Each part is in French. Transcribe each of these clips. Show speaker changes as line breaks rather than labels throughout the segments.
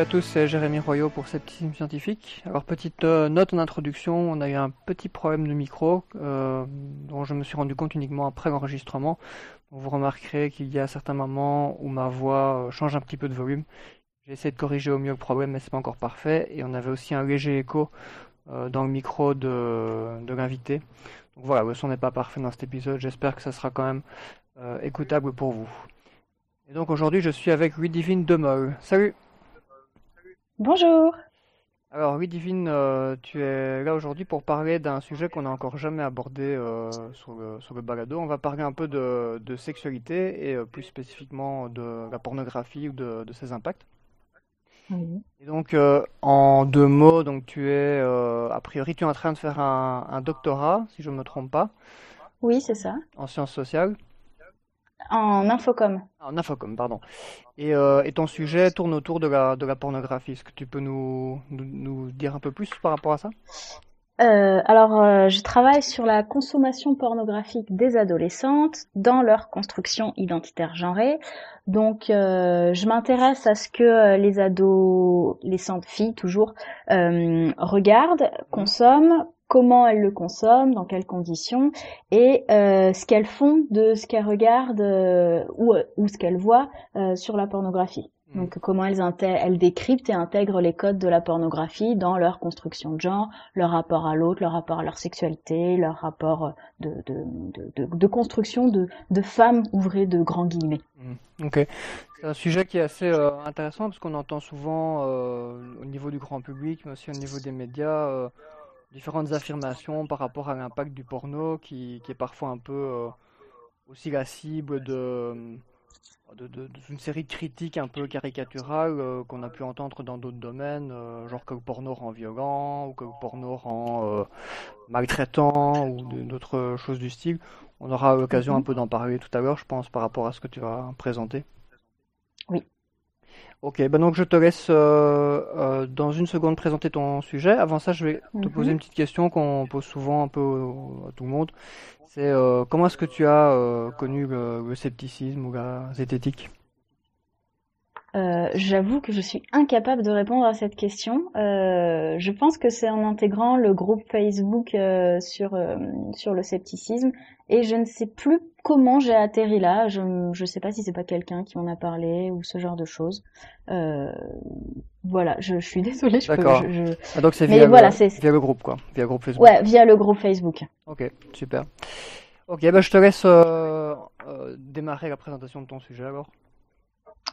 Salut à tous, c'est Jérémy Royot pour Scepticisme Scientifique. Alors petite euh, note en introduction, on a eu un petit problème de micro euh, dont je me suis rendu compte uniquement après l'enregistrement. Vous remarquerez qu'il y a certains moments où ma voix euh, change un petit peu de volume. J'ai essayé de corriger au mieux le problème mais c'est pas encore parfait. Et on avait aussi un léger écho dans le micro de, de l'invité. Donc voilà, le son n'est pas parfait dans cet épisode, j'espère que ça sera quand même écoutable pour vous. Et donc aujourd'hui je suis avec Louis Divine Demol. Salut
Bonjour.
Alors oui, Divine, euh, tu es là aujourd'hui pour parler d'un sujet qu'on n'a encore jamais abordé euh, sur, le, sur le balado. On va parler un peu de, de sexualité et euh, plus spécifiquement de la pornographie ou de, de ses impacts.
Oui.
Et donc en deux mots, donc tu es a priori tu es en train de faire un, un doctorat, si je ne me trompe pas,
Oui, c'est ça.
en sciences sociales.
En infocom.
Ah, En infocom, pardon. Et, euh, et ton sujet tourne autour de la, de la pornographie. Est-ce que tu peux nous, nous, nous dire un peu plus par rapport à ça?
Euh, alors, euh, je travaille sur la consommation pornographique des adolescentes dans leur construction identitaire genrée. Donc, je m'intéresse à ce que les adolescentes filles, toujours, regardent, consomment, comment elles le consomment, dans quelles conditions, et euh, ce qu'elles font de ce qu'elles regardent euh, ou, ou ce qu'elles voient euh, sur la pornographie.
Mhm.
Donc comment elles, décryptent et intègrent les codes de la pornographie dans leur construction de genre, leur rapport à l'autre, leur rapport à leur sexualité, leur rapport de, de, de, de, de construction de, de femmes ouvrées de grands guillemets.
Hmm, Ok. C'est un sujet qui est assez euh, intéressant parce qu'on entend souvent euh, au niveau du grand public, mais aussi au niveau des médias, euh, différentes affirmations par rapport à l'impact du porno qui, qui est parfois un peu euh, aussi la cible de, de, de- d'une série de critiques un peu caricaturales euh, qu'on a pu entendre dans d'autres domaines, euh, genre que le porno rend violent ou que le porno rend maltraitant ou de- d'autres choses du style. On aura l'occasion un
Mhm.
peu d'en parler tout à l'heure, je pense, par rapport à ce que tu vas présenter. Ok, ben donc je te laisse euh, euh, dans une seconde présenter ton sujet. Avant ça, je vais te poser
Mhm.
une petite question qu'on pose souvent un peu à tout le monde. C'est euh, comment est-ce que tu as euh, connu le, le scepticisme ou la zététique?
Euh, j'avoue que je suis incapable de répondre à cette question. Euh, je pense que c'est en intégrant le groupe Facebook euh, sur euh, sur le scepticisme et je ne sais plus comment j'ai atterri là. Je je sais pas si c'est pas quelqu'un qui m'en a parlé ou ce genre de choses. Euh, voilà, je, je suis désolée,
D'accord.
je,
Ah, donc c'est via le,
voilà, c'est
via le groupe, quoi. Via le groupe Facebook.
ouais via le groupe Facebook.
Ok, super. Ok, ben je te laisse euh, euh, démarrer la présentation de ton sujet alors.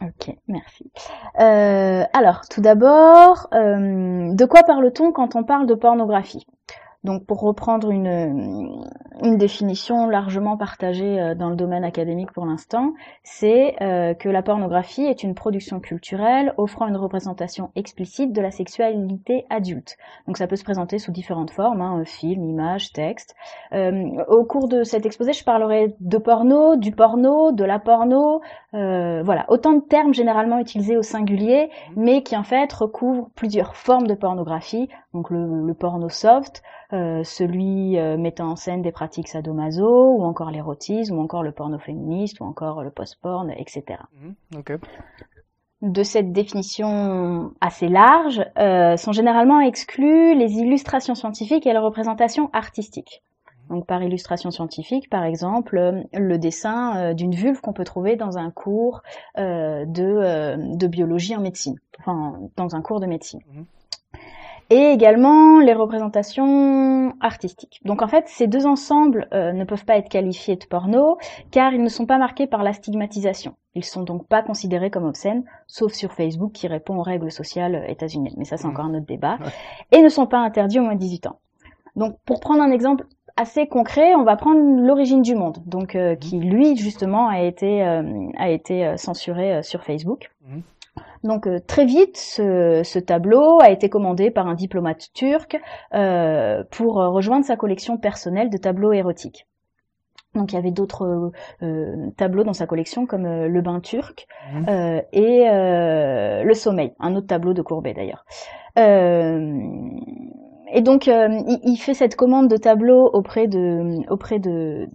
Ok, merci. Euh, alors, tout d'abord, euh, de quoi parle-t-on quand on parle de pornographie? Donc, pour reprendre une, définition largement partagée euh, dans le domaine académique pour l'instant, c'est euh, que la pornographie est une production culturelle offrant une représentation explicite de la sexualité adulte. Donc, ça peut se présenter sous différentes formes, hein, film, image, texte. Euh, au cours de cet exposé, je parlerai de porno, du porno, de la porno, voilà, autant de termes généralement utilisés au singulier, mais qui en fait recouvrent plusieurs formes de pornographie. Donc le, le porno soft, euh, celui euh, mettant en scène des pratiques sadomaso, ou encore l'érotisme, ou encore le porno féministe, ou encore le post-porn, etc.
Mhm.
De cette définition assez large, euh, sont généralement exclues les illustrations scientifiques et les représentations artistiques. Donc par illustration scientifique, par exemple, le dessin d'une vulve qu'on peut trouver dans un cours de, de biologie en médecine, enfin dans un cours de médecine.
Mhm.
Et également les représentations artistiques. Donc en fait, ces deux ensembles euh, ne peuvent pas être qualifiés de porno car ils ne sont pas marqués par la stigmatisation. Ils sont donc pas considérés comme obscènes, sauf sur Facebook qui répond aux règles sociales états-uniennes. Mais ça, c'est
Mhm.
encore un autre débat. Et ne sont pas interdits au moins de 18 ans. Donc pour prendre un exemple assez concret, on va prendre l'origine du monde, donc euh, qui lui justement a été euh, a été euh, censuré euh, sur Facebook.
Mhm.
Donc euh, très vite, ce, ce tableau a été commandé par un diplomate turc euh, pour euh, rejoindre sa collection personnelle de tableaux érotiques. Donc il y avait d'autres euh, tableaux dans sa collection comme euh, le bain turc
Mhm.
euh, et euh, le sommeil, un autre tableau de Courbet d'ailleurs. Euh, et donc euh, il, il fait cette commande de tableaux auprès de auprès de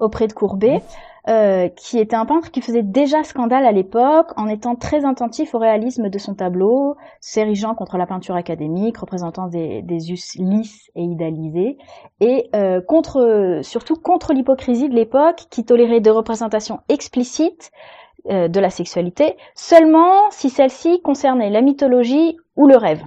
auprès de Courbet. Euh, qui était un peintre qui faisait déjà scandale à l'époque en étant très attentif au réalisme de son tableau, s'érigeant contre la peinture académique, représentant des, us lisses et idéalisés, et euh, contre, surtout contre l'hypocrisie de l'époque qui tolérait des représentations explicites euh, de la sexualité seulement si celle-ci concernait la mythologie ou le rêve.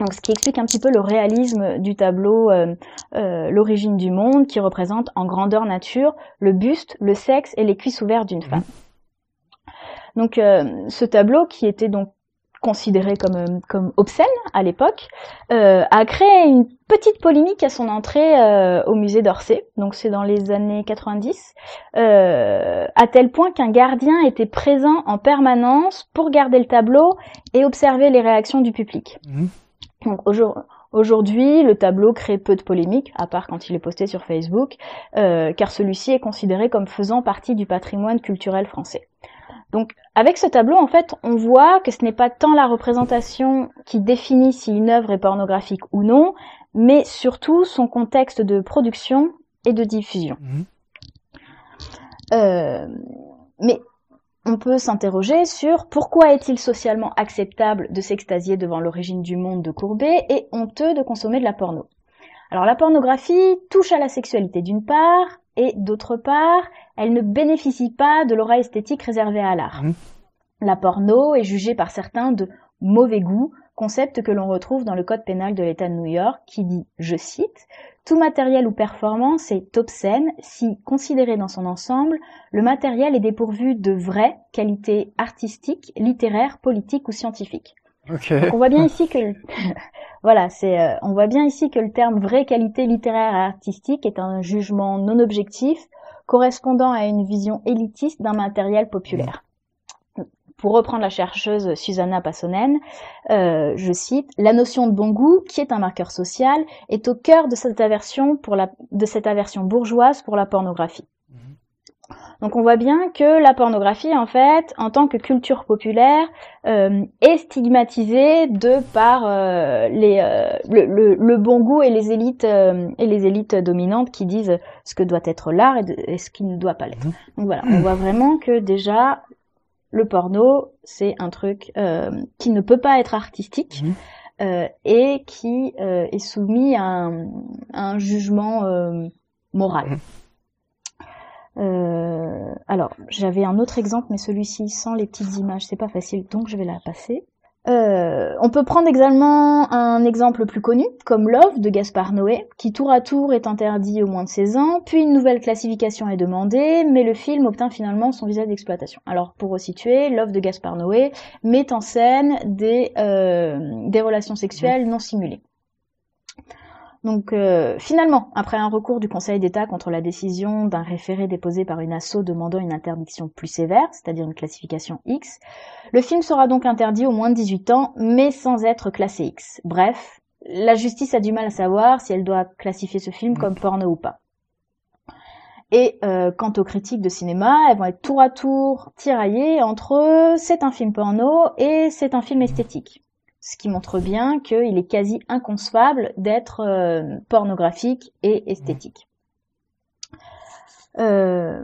Donc, ce qui explique un petit peu le réalisme du tableau euh, euh, L'origine du monde, qui représente en grandeur nature le buste, le sexe et les cuisses ouvertes d'une femme. Donc, euh, ce tableau, qui était donc considéré comme, comme obscène à l'époque, a créé une petite polémique à son entrée au musée d'Orsay, donc c'est dans les années 90, à tel point qu'un gardien était présent en permanence pour garder le tableau et observer les réactions du public. Mmh. Donc aujourd'hui, le tableau crée peu de polémiques, à part quand il est posté sur Facebook, euh, car celui-ci est considéré comme faisant partie du patrimoine culturel français. Donc avec ce tableau, en fait, on voit que ce n'est pas tant la représentation qui définit si une œuvre est pornographique ou non, mais surtout son contexte de production et de diffusion. Mmh. Euh, mais on peut s'interroger sur pourquoi est-il socialement acceptable de s'extasier devant l'origine du monde de Courbet et honteux de consommer de la porno. Alors la pornographie touche à la sexualité d'une part, et d'autre part, elle ne bénéficie pas de l'aura esthétique réservée à l'art. Mmh. La porno est jugée par certains de mauvais goût, concept que l'on retrouve dans le code pénal de l'État de New York qui dit, je cite, tout matériel ou performance est obscène si, considéré dans son ensemble, le matériel est dépourvu de vraies qualités artistiques, littéraires, politiques ou scientifiques. Donc on voit bien ici que voilà, c'est euh, on voit bien ici que le terme vraie qualité littéraire et artistique est un jugement non objectif correspondant à une vision élitiste d'un matériel populaire pour reprendre la chercheuse Susanna Passonen, euh, je cite, la notion de bon goût, qui est un marqueur social, est au cœur de cette aversion pour la, de cette aversion bourgeoise pour la pornographie. Mhm. Donc on voit bien que la pornographie, en fait, en tant que culture populaire, euh, est stigmatisée de par euh, les, le, bon goût et les élites et les élites dominantes qui disent ce que doit être l'art et, ce qui ne doit pas l'être. Mhm. Donc voilà, on voit vraiment que déjà le porno, c'est un truc euh, qui ne peut pas être artistique mhm. euh, et qui euh, est soumis à un, jugement moral. Mhm. alors, j'avais un autre exemple, mais celui-ci sans les petites images, c'est pas facile, donc je vais la passer. Euh, on peut prendre également un exemple plus connu, comme Love de Gaspard Noé, qui tour à tour est interdit au moins de 16 ans, puis une nouvelle classification est demandée, mais le film obtint finalement son visa d'exploitation. Alors pour resituer, Love de Gaspard Noé met en scène des, euh, des relations sexuelles non simulées. Donc euh, finalement, après un recours du Conseil d'État contre la décision d'un référé déposé par une asso demandant une interdiction plus sévère, c'est-à-dire une classification X, le film sera donc interdit au moins de 18 ans, mais sans être classé X. Bref, la justice a du mal à savoir si elle doit classifier ce film comme porno ou pas. Et euh, quant aux critiques de cinéma, elles vont être tour à tour tiraillées entre c'est un film porno et c'est un film esthétique ce qui montre bien qu'il est quasi inconcevable d'être euh, pornographique et esthétique. Euh,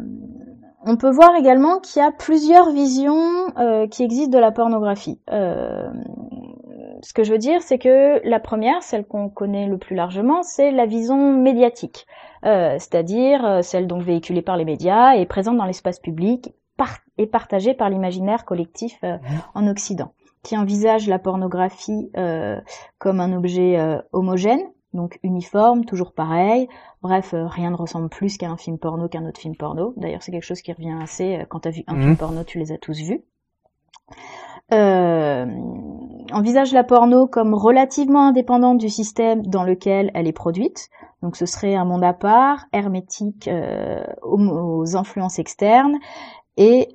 on peut voir également qu'il y a plusieurs visions euh, qui existent de la pornographie. ce que je veux dire, c'est que la première, celle qu'on connaît le plus largement, c'est la vision médiatique, c'est-à-dire celle donc véhiculée par les médias et présente dans l'espace public et partagée par l'imaginaire collectif mmh. en Occident qui envisage la pornographie euh, comme un objet euh, homogène, donc uniforme, toujours pareil. Bref, euh, rien ne ressemble plus qu'à un film porno qu'un autre film porno. D'ailleurs, c'est quelque chose qui revient assez. quand tu as vu un film mhm. porno, tu les as tous vus. envisage la porno comme relativement indépendante du système dans lequel elle est produite. Donc ce serait un monde à part, hermétique aux, influences externes et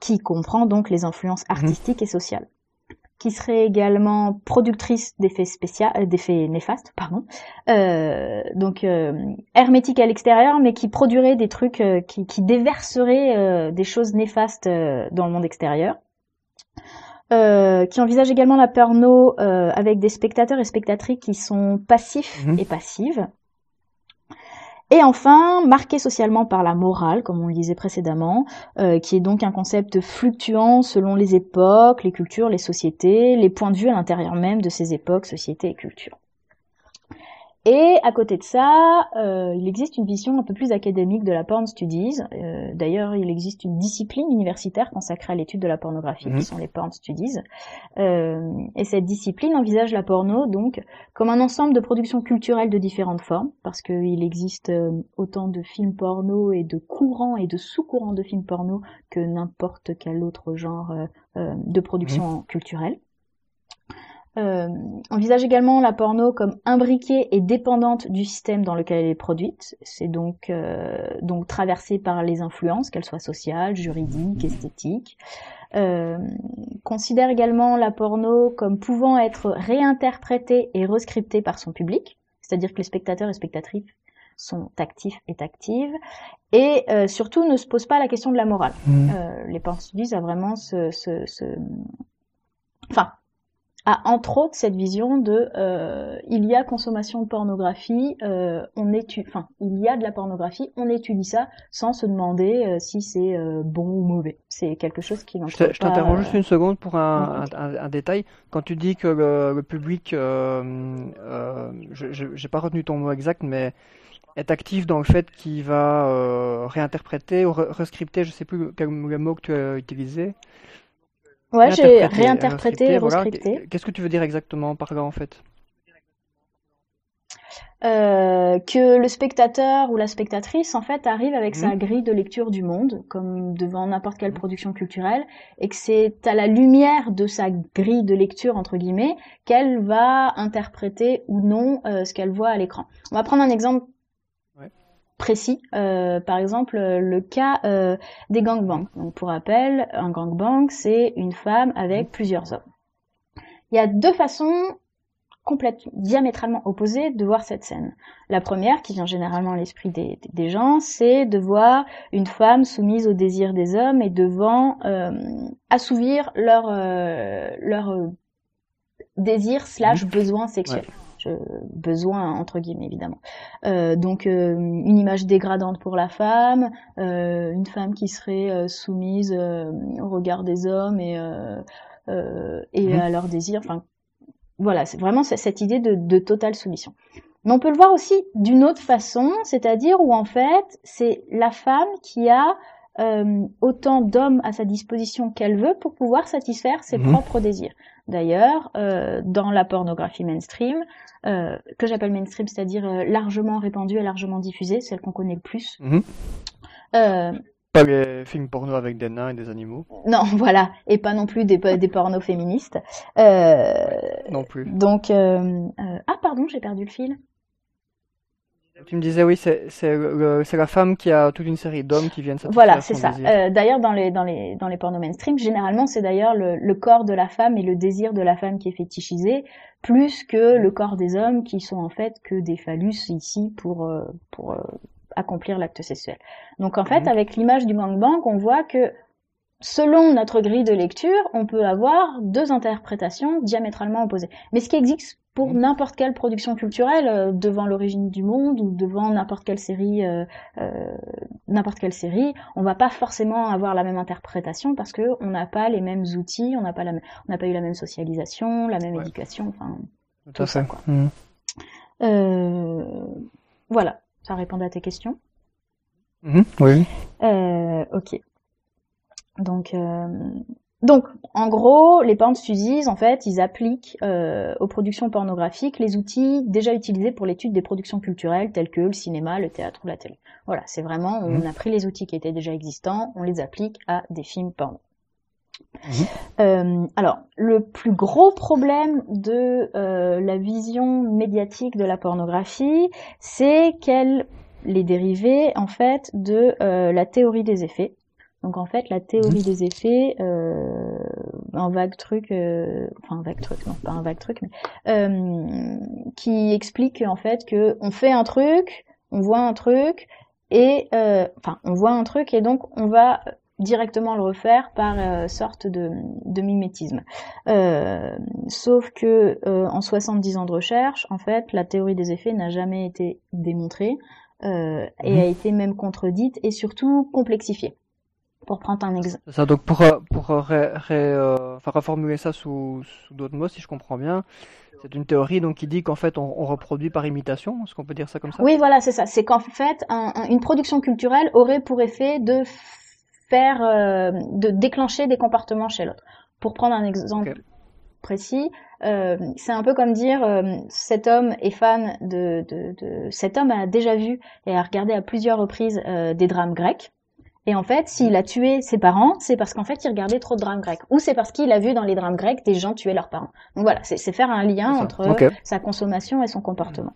qui comprend donc les influences mhm. artistiques et sociales qui serait également productrice d'effets spéciaux, euh, d'effets néfastes, pardon. Euh, donc euh, hermétique à l'extérieur, mais qui produirait des trucs euh, qui, qui déverseraient des choses néfastes dans le monde extérieur. qui envisage également la porno avec des spectateurs et spectatrices qui sont passifs mhm. et passives. Et enfin, marqué socialement par la morale, comme on le disait précédemment, euh, qui est donc un concept fluctuant selon les époques, les cultures, les sociétés, les points de vue à l'intérieur même de ces époques, sociétés et cultures. Et à côté de ça, euh, il existe une vision un peu plus académique de la porn studies. Euh, d'ailleurs, il existe une discipline universitaire consacrée à l'étude de la pornographie, qui mhm. sont les porn studies. Euh, et cette discipline envisage la porno donc comme un ensemble de productions culturelles de différentes formes, parce qu'il existe autant de films porno et de courants et de sous-courants de films porno que n'importe quel autre genre de production mhm. culturelle. Euh, envisage également la porno comme imbriquée et dépendante du système dans lequel elle est produite. C'est donc euh, donc traversée par les influences, qu'elles soient sociales, juridiques, esthétiques. Euh, considère également la porno comme pouvant être réinterprétée et rescriptée par son public, c'est-à-dire que les spectateurs et spectatrices sont actifs et actives, et surtout ne se pose pas la question de la morale. Mmh. Les porn studies a vraiment ce, ce, ce... enfin a entre autres cette vision de euh, il y a consommation de pornographie, euh, on étudie, enfin il y a de la pornographie, on étudie ça sans se demander euh, si c'est bon ou mauvais. C'est quelque chose qui
Je t'interromps juste une seconde pour un, un, détail. Quand tu dis que le, public, je n'ai pas retenu ton mot exact, mais est actif dans le fait qu'il va réinterpréter ou rescripter, je sais plus quel mot que tu as utilisé.
Ouais, j'ai réinterprété et rescripté.
Qu'est-ce que tu veux dire exactement par là en fait?
Euh, que le spectateur ou la spectatrice en fait arrive avec sa mhm. grille de lecture du monde comme devant n'importe quelle mhm. production culturelle et que c'est à la lumière de sa grille de lecture entre guillemets qu'elle va interpréter ou non euh, ce qu'elle voit à l'écran. On va prendre un exemple précis. Euh, par exemple, le cas euh, des gangbangs. Donc, pour rappel, un gangbang, c'est une femme avec mhm. plusieurs hommes. Il y a deux façons complètement diamétralement opposées de voir cette scène. La première, qui vient généralement à l'esprit des, des, gens, c'est de voir une femme soumise au désir des hommes et devant euh, assouvir leur leur désir slash mhm. besoin sexuel besoin entre guillemets évidemment. Euh, donc euh, une image dégradante pour la femme, euh, une femme qui serait soumise au regard des hommes et et mhm. à leur désir. Enfin voilà, c'est vraiment cette idée de, de totale soumission. Mais on peut le voir aussi d'une autre façon, c'est-à-dire où en fait c'est la femme qui a euh, autant d'hommes à sa disposition qu'elle veut pour pouvoir satisfaire ses mhm. propres désirs. D'ailleurs, euh, dans la pornographie mainstream, euh, que j'appelle mainstream, c'est-à-dire largement répandue et largement diffusée, celle qu'on connaît le plus.
Mhm. Pas les films porno avec des nains et des animaux.
Non, voilà, et pas non plus des, des pornos féministes.
non plus.
Donc, ah pardon, j'ai perdu le fil.
Tu me disais oui, c'est la femme qui a toute une série d'hommes qui viennent
satisfaire Voilà, c'est ça. Euh, d'ailleurs, dans les dans les dans les pornos mainstream, généralement, c'est d'ailleurs le, le, corps de la femme et le désir de la femme qui est fétichisé, plus que le corps des hommes qui sont en fait que des phallus ici pour euh, pour euh, accomplir l'acte sexuel. Donc en fait, mhm. avec l'image du gangbang, on voit que selon notre grille de lecture, on peut avoir deux interprétations diamétralement opposées. Mais ce qui existe pour mm. n'importe quelle production culturelle euh, devant l'origine du monde ou devant n'importe quelle série euh, euh, n'importe quelle série on va pas forcément avoir la même interprétation parce que on n'a pas les mêmes outils on n'a pas la on n'a pas eu la même socialisation la même éducation enfin
tout, ça quoi. Mm.
voilà ça répond à tes questions?
Mm-hmm. oui
ok donc donc, en gros, les porn studies, en fait, ils appliquent euh, aux productions pornographiques les outils déjà utilisés pour l'étude des productions culturelles telles que le cinéma, le théâtre ou la télé. Voilà, c'est vraiment, on mhm. a pris les outils qui étaient déjà existants, on les applique à des films porno. Mhm. Euh, alors, le plus gros problème de euh, la vision médiatique de la pornographie, c'est qu'elle est dérivée en fait de la théorie des effets. Donc en fait, la théorie mhm. des effets, euh, un vague truc, euh, enfin un vague truc, non pas un vague truc, mais euh, qui explique en fait que on fait un truc, on voit un truc et euh, enfin on voit un truc et donc on va directement le refaire par euh, sorte de, de mimétisme. Euh, sauf que en 70 ans de recherche, en fait, la théorie des effets n'a jamais été démontrée. euh, et a
Mhm.
été même contredite et surtout complexifiée. Pour prendre un exemple.
C'est ça, donc pour, euh, pour euh, ré- ré- euh, enfin, reformuler ça sous, sous d'autres mots, si je comprends bien, c'est une théorie donc qui dit qu'en fait on, on reproduit par imitation, est-ce qu'on peut dire ça comme ça?
Oui, voilà, c'est ça. C'est qu'en fait, un- un- une production culturelle aurait pour effet de faire, euh, de déclencher des comportements chez l'autre. Pour prendre un exemple précis, euh, c'est un peu comme dire euh, cet homme est fan de, de, de- cet homme a déjà vu et a regardé à plusieurs reprises euh, des drames grecs. Et en fait, s'il a tué ses parents, c'est parce qu'en fait, il regardait trop de drames grecs. Ou c'est parce qu'il a vu dans les drames grecs des gens tuer leurs parents. Donc voilà, c'est faire un lien entre sa consommation et son comportement.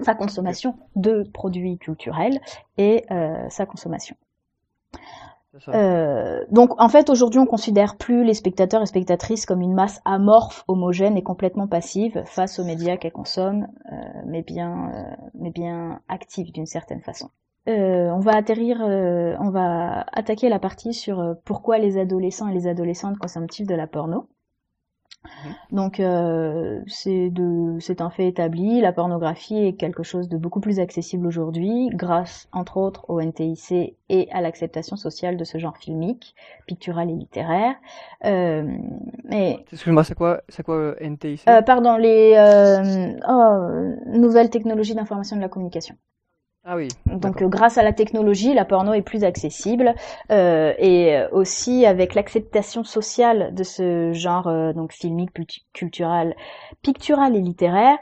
Sa consommation de produits culturels et euh, sa consommation. Euh, donc en fait aujourd'hui on considère plus les spectateurs et spectatrices comme une masse amorphe, homogène et complètement passive face aux médias qu'elles consomment, euh, mais bien euh, mais bien active d'une certaine façon. Euh, on va atterrir, euh, on va attaquer la partie sur euh, pourquoi les adolescents et les adolescentes consomment-ils de la porno. Donc euh, c'est un fait établi, la pornographie est quelque chose de beaucoup plus accessible aujourd'hui grâce entre autres au NTIC et à l'acceptation sociale de ce genre filmique, pictural et littéraire. Euh, mais
Excuse-moi, c'est quoi, NTIC?
euh, pardon, les euh, oh, nouvelles technologies d'information et de la communication.
Ah oui,
Donc grâce à la technologie, la porno est plus accessible euh, et aussi avec l'acceptation sociale de ce genre euh, donc filmique, culturel, pictural et littéraire,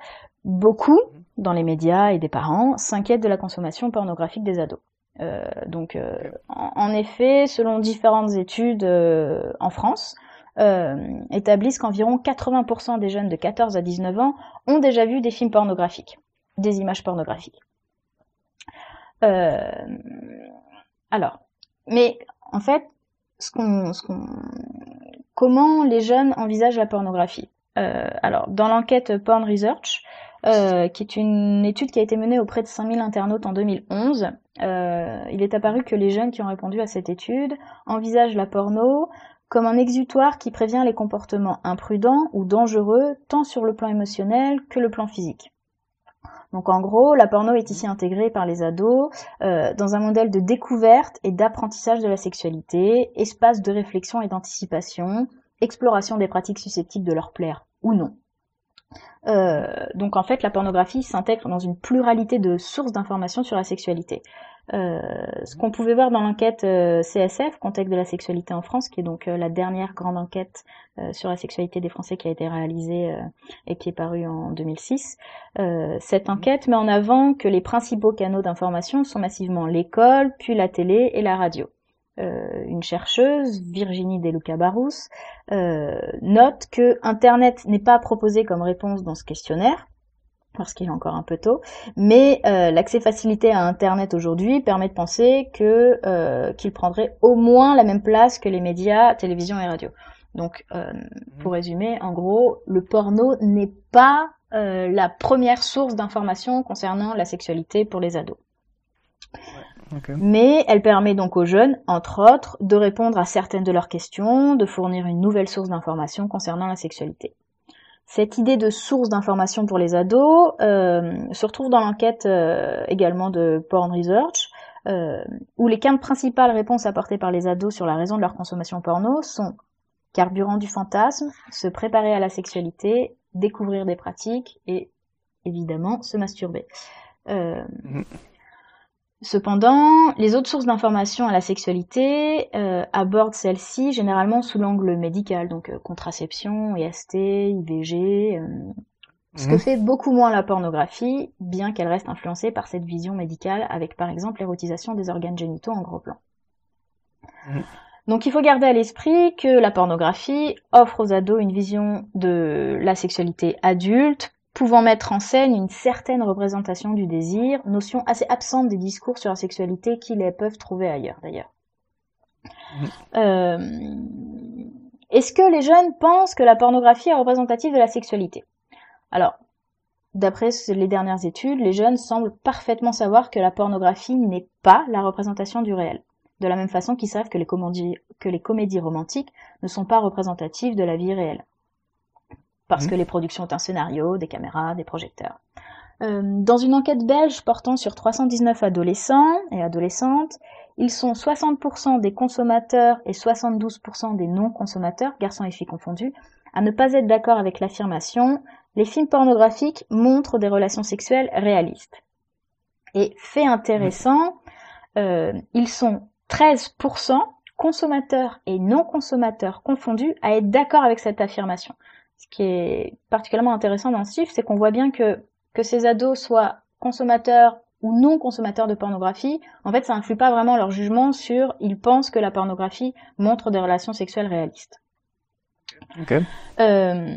beaucoup dans les médias et des parents s'inquiètent de la consommation pornographique des ados. Euh, donc euh, en, en effet, selon différentes études euh, en France, euh, établissent qu'environ 80% des jeunes de 14 à 19 ans ont déjà vu des films pornographiques, des images pornographiques. Euh, alors, mais en fait, comment les jeunes envisagent la pornographie? Euh, Alors, dans l'enquête Porn Research, euh, qui est une étude qui a été menée auprès de 5000 internautes en 2011, euh, il est apparu que les jeunes qui ont répondu à cette étude envisagent la porno comme un exutoire qui prévient les comportements imprudents ou dangereux tant sur le plan émotionnel que le plan physique. Donc en gros, la porno est ici intégrée par les ados euh, dans un modèle de découverte et d'apprentissage de la sexualité, espace de réflexion et d'anticipation, exploration des pratiques susceptibles de leur plaire ou non. Euh, donc en fait, la pornographie s'intègre dans une pluralité de sources d'informations sur la sexualité. Euh, ce qu'on pouvait voir dans l'enquête euh, CSF, Contexte de la sexualité en France, qui est donc euh, la dernière grande enquête sur la sexualité des Français qui a été réalisée et qui est parue en 2006, euh, cette enquête met en avant que les principaux canaux d'information sont massivement l'école, puis la télé et la radio. Euh, une chercheuse, Virginie Deluca Barous, euh, note que Internet n'est pas proposé comme réponse dans ce questionnaire, parce qu'il est encore un peu tôt, mais euh, l'accès facilité à Internet aujourd'hui permet de penser que euh, qu'il prendrait au moins la même place que les médias, télévision et radio. Donc, euh, pour résumer, en gros, le porno n'est pas la première source d'information concernant la sexualité pour les ados. Mais elle permet donc aux jeunes, entre autres, de répondre à certaines de leurs questions, de fournir une nouvelle source d'information concernant la sexualité. Cette idée de source d'information pour les ados euh, se retrouve dans l'enquête euh, également de Porn Research, euh, où les quatre principales réponses apportées par les ados sur la raison de leur consommation porno sont carburant du fantasme, se préparer à la sexualité, découvrir des pratiques et évidemment se masturber. Euh,
Mhm.
Cependant, les autres sources d'information à la sexualité euh, abordent celles-ci généralement sous l'angle médical, donc euh, contraception, IST, IVG, euh, ce que
Mhm.
fait beaucoup moins la pornographie, bien qu'elle reste influencée par cette vision médicale avec par exemple l'érotisation des organes génitaux en gros plan.
Mhm.
Donc il faut garder à l'esprit que la pornographie offre aux ados une vision de la sexualité adulte, pouvant mettre en scène une certaine représentation du désir, notion assez absente des discours sur la sexualité qu'ils les peuvent trouver ailleurs d'ailleurs.
Mhm.
Euh, Est-ce que les jeunes pensent que la pornographie est représentative de la sexualité? Alors, d'après les dernières études, les jeunes semblent parfaitement savoir que la pornographie n'est pas la représentation du réel. De la même façon qu'ils savent que les, comédies, que les comédies romantiques ne sont pas représentatives de la vie réelle. Parce
Mhm.
que les productions ont un scénario, des caméras, des projecteurs. dans une enquête belge portant sur 319 adolescents et adolescentes, ils sont 60% des consommateurs et 72% des non-consommateurs, garçons et filles confondus, à ne pas être d'accord avec l'affirmation les films pornographiques montrent des relations sexuelles réalistes. Et fait intéressant, euh, ils sont 13% consommateurs et non-consommateurs confondus à être d'accord avec cette affirmation. Ce qui est particulièrement intéressant dans ce chiffre, c'est qu'on voit bien que que ces ados soient consommateurs ou non consommateurs de pornographie, en fait, ça influe pas vraiment leur jugement sur ils pensent que la pornographie montre des relations sexuelles réalistes. Euh,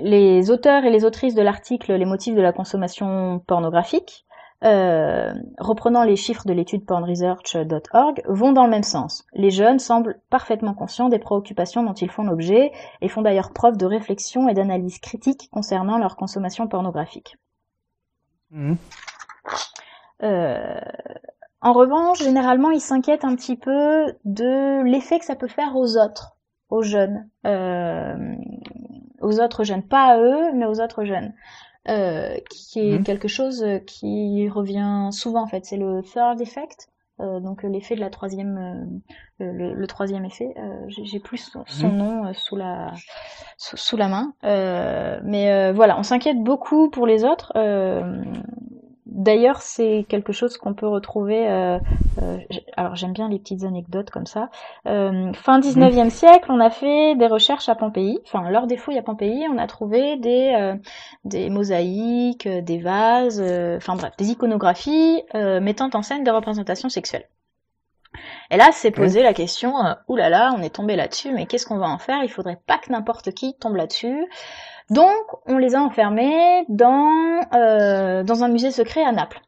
les auteurs et les autrices de l'article Les motifs de la consommation pornographique, euh, reprenant les chiffres de l'étude pornresearch.org, vont dans le même sens. Les jeunes semblent parfaitement conscients des préoccupations dont ils font l'objet et font d'ailleurs preuve de réflexion et d'analyse critique concernant leur consommation pornographique. Mmh. Euh, en revanche, généralement, ils s'inquiètent un petit peu de l'effet que ça peut faire aux autres, aux jeunes, euh, aux autres jeunes, pas à eux, mais aux autres jeunes. Euh, qui est mhm. quelque chose qui revient souvent en fait. C'est le third effect, euh, donc l'effet de la troisième, euh, le, le, troisième effet. Euh, J'ai plus son, mhm. nom sous la sous, sous la main, mais voilà, on s'inquiète beaucoup pour les autres. D'ailleurs, c'est quelque chose qu'on peut retrouver. Euh, euh, alors, j'aime bien les petites anecdotes comme ça. Euh, fin 19e mhm. siècle, on a fait des recherches à Pompéi. Enfin, lors des fouilles à Pompéi, on a trouvé des des mosaïques, des vases, enfin bref, des iconographies mettant en scène des représentations sexuelles. Et là, c'est posé la question, oulala, on est tombé là-dessus, mais qu'est-ce qu'on va en faire? Il faudrait pas que n'importe qui tombe là-dessus. Donc, on les a enfermés dans, euh, dans un musée secret à Naples.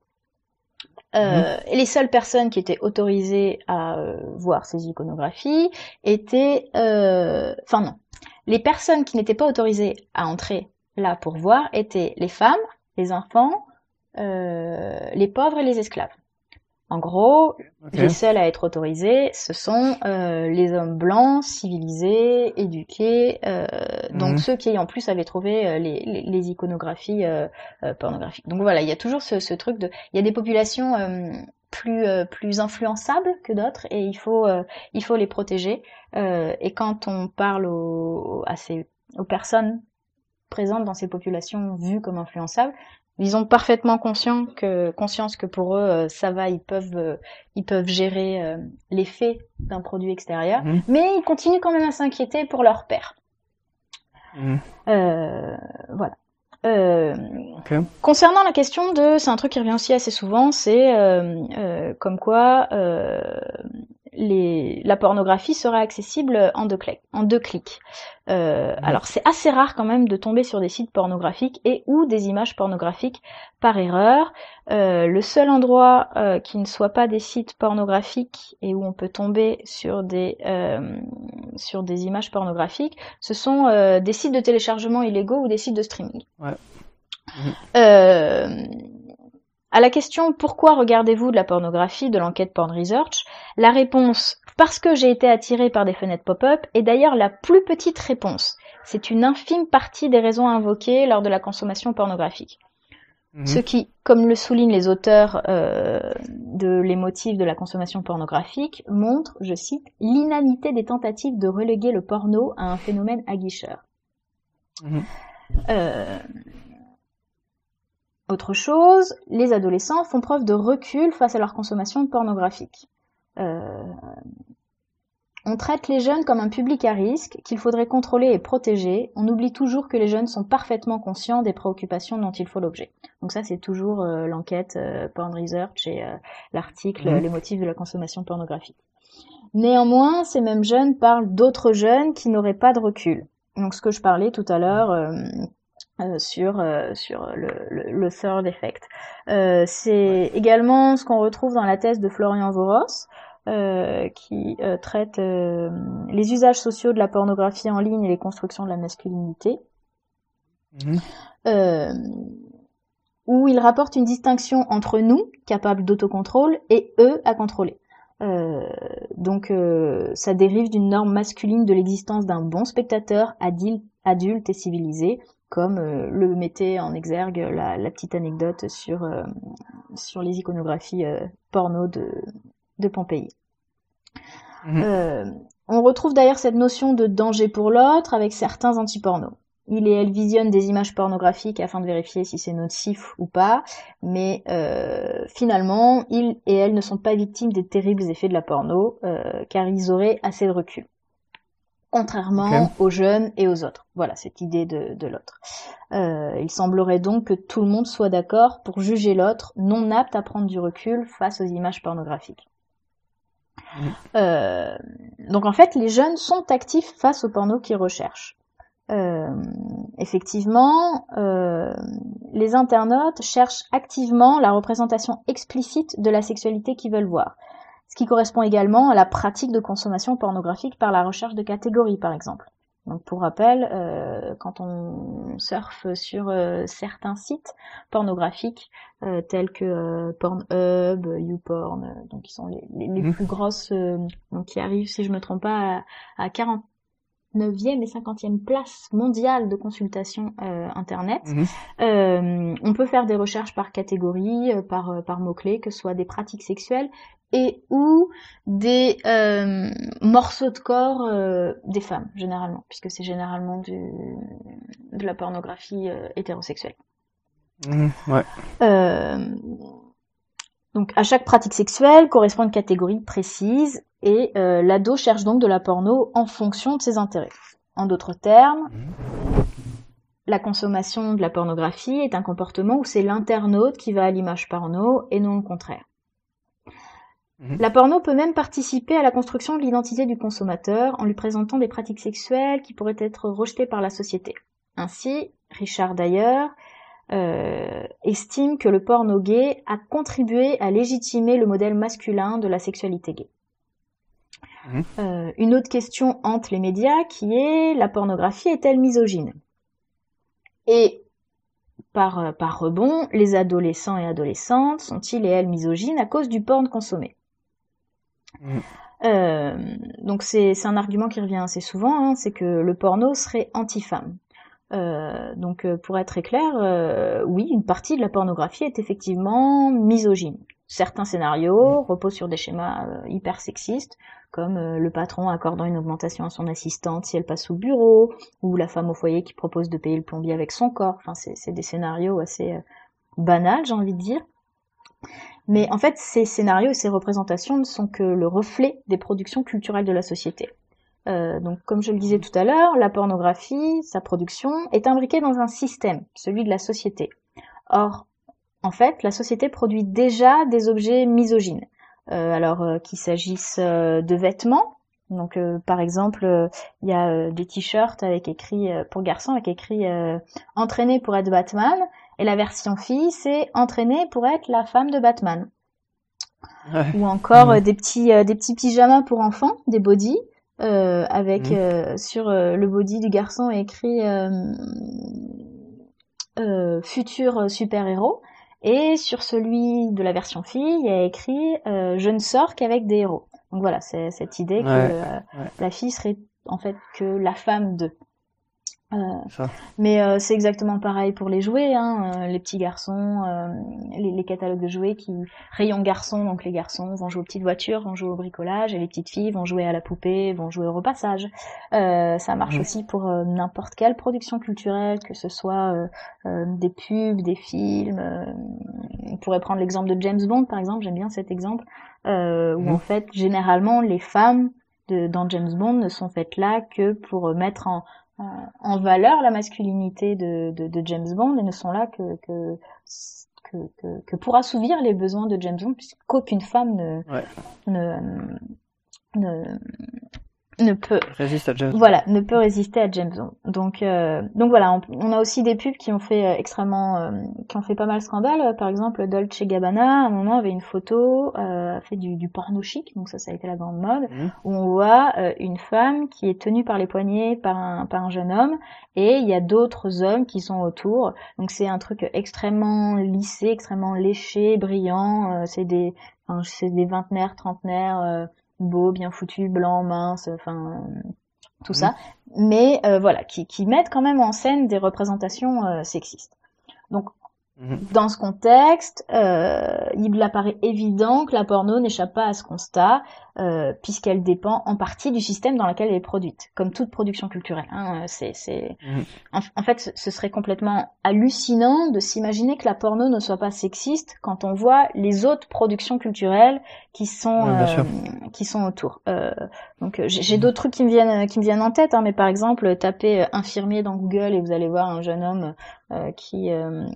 Euh, mhm. Et les seules personnes qui étaient autorisées à euh, voir ces iconographies étaient... Enfin non. Les personnes qui n'étaient pas autorisées à entrer là pour voir étaient les femmes, les enfants, les pauvres et les esclaves. En gros, les seuls à être autorisés, ce sont euh, les hommes blancs, civilisés, éduqués, euh, donc mhm. ceux qui en plus avaient trouvé euh, les, les, iconographies pornographiques. Donc voilà, il y a toujours ce, ce truc de, il y a des populations plus plus influençables que d'autres et il faut il faut les protéger. et quand on parle aux, à ces aux personnes présentes dans ces populations vues comme influençables, ils ont parfaitement que, conscience que pour eux, euh, ça va, ils peuvent, euh, ils peuvent gérer euh, l'effet d'un produit extérieur, mhm. mais ils continuent quand même à s'inquiéter pour leur père. Mhm. voilà. Concernant la question de, c'est un truc qui revient aussi assez souvent, c'est comme quoi les, la pornographie sera accessible en deux, clics. En deux clics. Euh, alors c'est assez rare quand même de tomber sur des sites pornographiques et ou des images pornographiques par erreur. Euh, le seul endroit euh, qui ne soit pas des sites pornographiques et où on peut tomber sur des sur des images pornographiques, ce sont des sites de téléchargement illégaux ou des sites de streaming. Ouais. À la question pourquoi regardez-vous de la pornographie de l'enquête Porn Research, la réponse parce que j'ai été attiré par des fenêtres pop-up est d'ailleurs la plus petite réponse. C'est une infime partie des raisons invoquées lors de la consommation pornographique. Mhm. Ce qui, comme le soulignent les auteurs euh, de Les motifs de la consommation pornographique, montre, je cite, l'inanité des tentatives de reléguer le porno à un phénomène aguicheur. Mhm. Euh, autre chose, les adolescents font preuve de recul face à leur consommation pornographique. Euh, on traite les jeunes comme un public à risque qu'il faudrait contrôler et protéger. On oublie toujours que les jeunes sont parfaitement conscients des préoccupations dont il faut l'objet. Donc ça, c'est toujours euh, l'enquête euh, Porn Research et l'article mmh. Les motifs de la consommation pornographique. Néanmoins, ces mêmes jeunes parlent d'autres jeunes qui n'auraient pas de recul. Donc ce que je parlais tout à l'heure, euh, sur euh, sur le, le, third effect. Euh, c'est également ce qu'on retrouve dans la thèse de Florian Voros. qui traite les usages sociaux de la pornographie en ligne et les constructions de la masculinité, mhm. où il rapporte une distinction entre nous, capables d'autocontrôle, et eux à contrôler. donc ça dérive d'une norme masculine de l'existence d'un bon spectateur adulte et civilisé, comme le mettait en exergue la, petite anecdote sur, sur les iconographies porno de, de Pompéi. Mhm. on retrouve d'ailleurs cette notion de danger pour l'autre avec certains antipornos il et elle visionnent des images pornographiques afin de vérifier si c'est nocif ou pas, mais euh, finalement, ils et elles ne sont pas victimes des terribles effets de la porno, euh, car ils auraient assez de recul. Contrairement aux jeunes et aux autres. Voilà, cette idée de, l'autre. Euh, il semblerait donc que tout le monde soit d'accord pour juger l'autre non apte à prendre du recul face aux images pornographiques. Mm. donc en fait, les jeunes sont actifs face au porno qu'ils recherchent. Euh, effectivement, euh, les internautes cherchent activement la représentation explicite de la sexualité qu'ils veulent voir, ce qui correspond également à la pratique de consommation pornographique par la recherche de catégories, par exemple. Donc pour rappel, euh, quand on surfe sur certains sites pornographiques tels que Pornhub, YouPorn, donc qui sont les, les, mmh. plus grosses, donc qui arrivent, si je me trompe pas, à, à 40 9e et 50e place mondiale de consultation euh, internet. Mhm. Euh, on peut faire des recherches par catégorie, euh, par, par mots-clés, que ce soit des pratiques sexuelles et ou des morceaux de corps des femmes, généralement, puisque c'est généralement du, de la pornographie hétérosexuelle.
Mhm, ouais.
Donc à chaque pratique sexuelle correspond une catégorie précise et euh, l'ado cherche donc de la porno en fonction de ses intérêts. En d'autres termes, la consommation de la pornographie est un comportement où c'est l'internaute qui va à l'image porno et non le contraire. Mhm. La porno peut même participer à la construction de l'identité du consommateur en lui présentant des pratiques sexuelles qui pourraient être rejetées par la société. Ainsi, Richard d'ailleurs euh, estime que le porno gay a contribué à légitimer le modèle masculin de la sexualité gay. Mmh. Euh, une autre question hante les médias qui est la pornographie est-elle misogyne? Et par, euh, par rebond, les adolescents et adolescentes sont-ils et elles misogynes à cause du porn consommé? Mmh. donc c'est un argument qui revient assez souvent, hein, c'est que le porno serait anti-femme. Euh, donc euh, pour être très clair, euh, oui, une partie de la pornographie est effectivement misogyne. Certains scénarios reposent sur des schémas hyper sexistes, comme le patron accordant une augmentation à son assistante si elle passe au bureau, ou la femme au foyer qui propose de payer le plombier avec son corps. Enfin, c'est des scénarios assez banals, j'ai envie de dire. Mais en fait, ces scénarios et ces représentations ne sont que le reflet des productions culturelles de la société. Euh, donc, comme je le disais tout à l'heure, la pornographie, sa production, est imbriquée dans un système, celui de la société. Or, en fait, la société produit déjà des objets misogynes. Euh, alors euh, qu'il s'agisse de vêtements, donc par exemple, il y a des t-shirts avec écrit pour garçons avec écrit entraîné pour être Batman, et la version fille c'est entraîné pour être la femme de Batman. Ou encore des petits des petits pyjamas pour enfants, des bodys, euh, avec mmh. euh, sur euh, le body du garçon écrit futur super héros et sur celui de la version fille il y a écrit je ne sors qu'avec des héros. Donc voilà c'est cette idée que la fille serait en fait que la femme de euh, mais euh, c'est exactement pareil pour les jouets, hein, euh, les petits garçons, les, les, catalogues de jouets qui rayon garçons, donc les garçons vont jouer aux petites voitures, vont jouer au bricolage, et les petites filles vont jouer à la poupée, vont jouer au repassage. ça marche aussi pour n'importe quelle production culturelle, que ce soit des pubs, des films. on pourrait prendre l'exemple de James Bond, par exemple. J'aime bien cet exemple où mmh. en fait généralement les femmes de, dans James Bond ne sont faites là que pour mettre en, en valeur la masculinité de, de, James Bond et ne sont là que, que, que, que, pour assouvir les besoins de James Bond, puisqu'aucune femme ne, ne, ne, ne peut
résister à James.
Voilà, ne peut résister à James Bond. Donc euh, donc voilà, on, a aussi des pubs qui ont fait euh, extrêmement euh, qui ont fait pas mal scandale. Par exemple, Dolce Gabbana à un moment avait une photo fait du, du, porno chic, donc ça ça a été la grande mode mmh. où on voit une femme qui est tenue par les poignets par un par un jeune homme et il y a d'autres hommes qui sont autour. Donc c'est un truc extrêmement lissé, extrêmement léché, brillant, c'est des enfin, c'est des vingtenaires, trentenaires beau, bien foutu, blanc, mince, enfin tout ça, mais voilà, qui, qui mettent quand même en scène des représentations sexistes. Donc Mhm. Dans ce contexte, euh, il apparaît évident que la porno n'échappe pas à ce constat, euh, puisqu'elle dépend en partie du système dans lequel elle est produite, comme toute production culturelle. Hein, c'est, c'est... Mhm. En, fait, ce serait complètement hallucinant de s'imaginer que la porno ne soit pas sexiste quand on voit les autres productions culturelles qui sont euh, qui sont autour. Euh, donc j'ai, mhm. d'autres trucs qui me viennent qui me viennent en tête, hein, mais par exemple, tapez infirmier dans Google et vous allez voir un jeune homme euh, qui euh,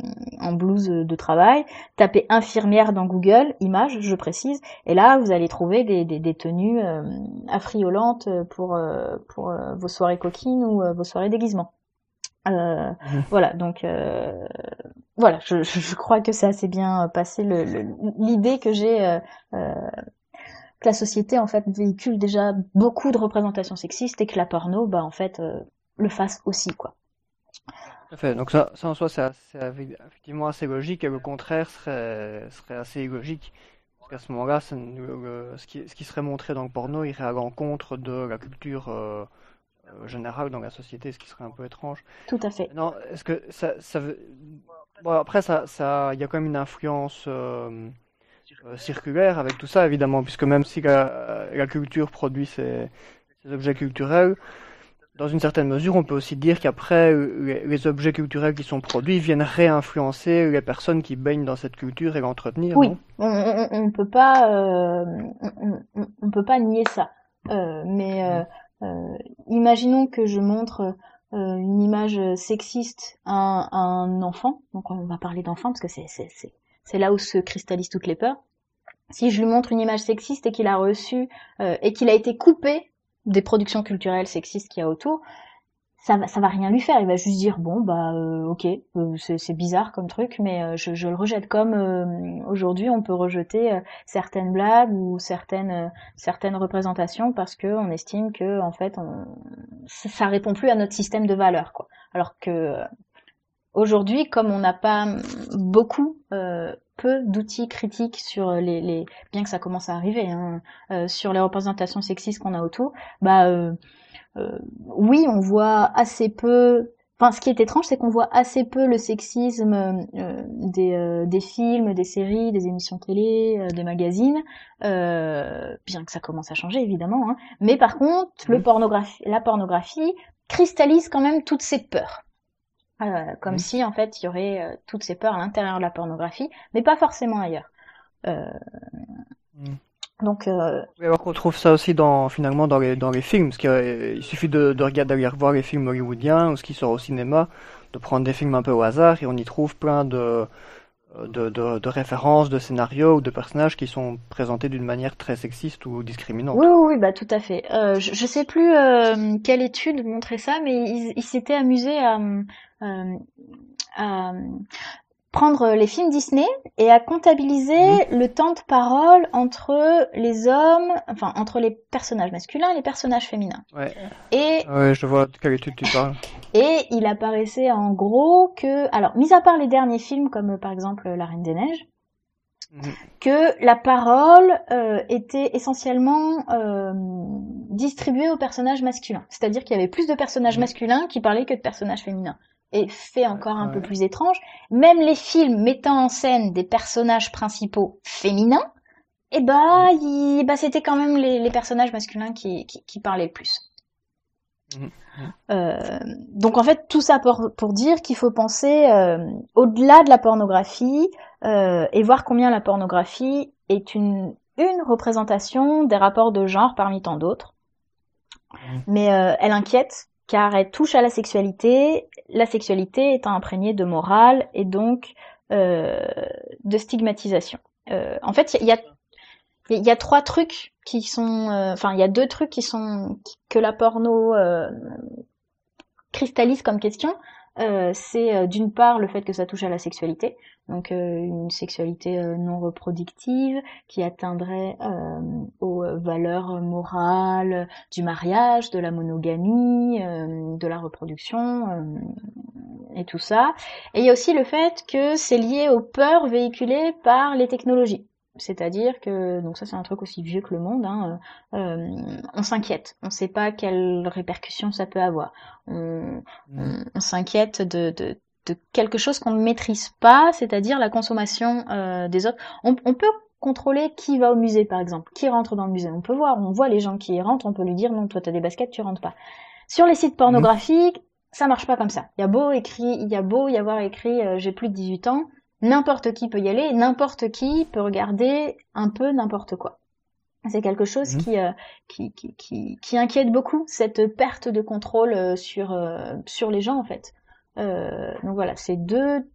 en blouse de travail. Tapez infirmière dans Google, image, je précise, et là vous allez trouver des, des, des tenues euh, affriolantes pour pour vos soirées coquines ou vos soirées déguisement. Euh, mmh. Voilà, donc voilà, je, je, crois que c'est assez bien passé l'idée que j'ai que la société en fait véhicule déjà beaucoup de représentations sexistes et que la porno, bah en fait, le fasse aussi quoi.
Donc ça, ça en soi, c'est effectivement assez logique et le contraire serait, serait assez illogique. Parce qu'à ce moment-là, ce, qui, ce qui serait montré dans le porno irait à l'encontre de la culture euh, euh, générale dans la société, ce qui serait un peu étrange.
Tout à fait.
Non, est-ce que ça, ça veut... Bon, après, ça, ça, il y a quand même une influence euh, circulaire avec tout ça, évidemment, puisque même si la, la culture produit ces, ces objets culturels, dans une certaine mesure, on peut aussi dire qu'après, euh, les objets culturels qui sont produits viennent réinfluencer les personnes qui baignent dans cette culture et l'entretenir.
Oui, on, on, peut pas, euh, on, peut pas nier ça. Euh, mais euh, euh, imaginons que je montre euh, une image sexiste à, à, un enfant. Donc on va parler d'enfant parce que c'est là où se cristallisent toutes les peurs. Si je lui montre une image sexiste et qu'il a reçu et qu'il a été coupé des productions culturelles sexistes qu'il y a autour, ça va, ça va rien lui faire. Il va juste dire bon bah euh, ok, euh, c'est bizarre comme truc, mais euh, je, je, le rejette. Comme aujourd'hui, on peut rejeter certaines blagues ou certaines certaines représentations parce que on estime que en fait, on, ça répond plus à notre système de valeurs quoi. Alors que aujourd'hui, comme on n'a pas beaucoup peu d'outils critiques sur les, les, bien que ça commence à arriver, hein, euh, sur les représentations sexistes qu'on a autour, bah euh, euh, oui, on voit assez peu. Enfin, ce qui est étrange, c'est qu'on voit assez peu le sexisme des, des films, des séries, des émissions télé, des magazines, bien que ça commence à changer évidemment. Hein. Mais par contre, le pornographie, la pornographie cristallise quand même toutes ces peurs. Euh, comme si en fait il y aurait euh, toutes ces peurs à l'intérieur de la pornographie, mais pas forcément ailleurs. Euh... Mm. Donc. Euh...
alors qu'on trouve ça aussi dans finalement dans les dans les films, parce qu'il suffit de, de regarder d'aller revoir les films hollywoodiens ou ce qui sort au cinéma, de prendre des films un peu au hasard et on y trouve plein de de, de, de, références, de scénarios ou de personnages qui sont présentés d'une manière très sexiste ou discriminante.
Oui, oui, bah tout à fait. Je, je sais plus quelle étude montrait ça, mais ils il s'étaient amusés à, à prendre les films Disney et à comptabiliser mhm. le temps de parole entre les hommes, enfin entre les personnages masculins et les personnages féminins.
Ouais. Et ouais, je vois de quelle étude tu parles.
Et il apparaissait en gros que, alors, mis à part les derniers films comme par exemple La Reine des Neiges, mhm. que la parole euh, était essentiellement euh, distribuée aux personnages masculins. C'est-à-dire qu'il y avait plus de personnages mhm. masculins qui parlaient que de personnages féminins et fait encore un peu plus étrange, même les films mettant en scène des personnages principaux féminins, eh bah, mm. bah c'était quand même les, personnages masculins qui, qui, parlaient le plus. Mm. Euh, donc en fait tout ça pour, pour dire qu'il faut penser euh, au-delà de la pornographie euh, et voir combien la pornographie est une, une représentation des rapports de genre parmi tant d'autres. Mm. Mais elle inquiète car elle touche à la sexualité, la sexualité étant imprégnée de morale et donc euh, de stigmatisation. Euh, en fait, il y a, y a trois trucs qui sont, euh, enfin, il y a deux trucs qui sont que la porno euh, cristallise comme question. Euh, c'est euh, d'une part le fait que ça touche à la sexualité, donc euh, une sexualité non reproductive qui atteindrait aux valeurs morales du mariage, de la monogamie, de la reproduction et tout ça. Et il y a aussi le fait que c'est lié aux peurs véhiculées par les technologies. C'est-à-dire que, donc ça c'est un truc aussi vieux que le monde, hein, euh, on s'inquiète, on ne sait pas quelles répercussions ça peut avoir. On, mm. s'inquiète de, de, de, quelque chose qu'on ne maîtrise pas, c'est-à-dire la consommation euh, des autres. On, on, peut contrôler qui va au musée par exemple, qui rentre dans le musée. On peut voir, on voit les gens qui y rentrent, on peut lui dire non, toi tu as des baskets, tu rentres pas. Sur les sites pornographiques, ça marche pas comme ça. Il y a beau écrit, il y a beau y avoir écrit euh, j'ai plus de 18 ans, n'importe qui peut y aller, n'importe qui peut regarder un peu n'importe quoi. C'est quelque chose mhm. euh, qui, qui, qui, qui, inquiète beaucoup, cette perte de contrôle euh, sur, euh, sur les gens en fait. donc voilà, c'est deux,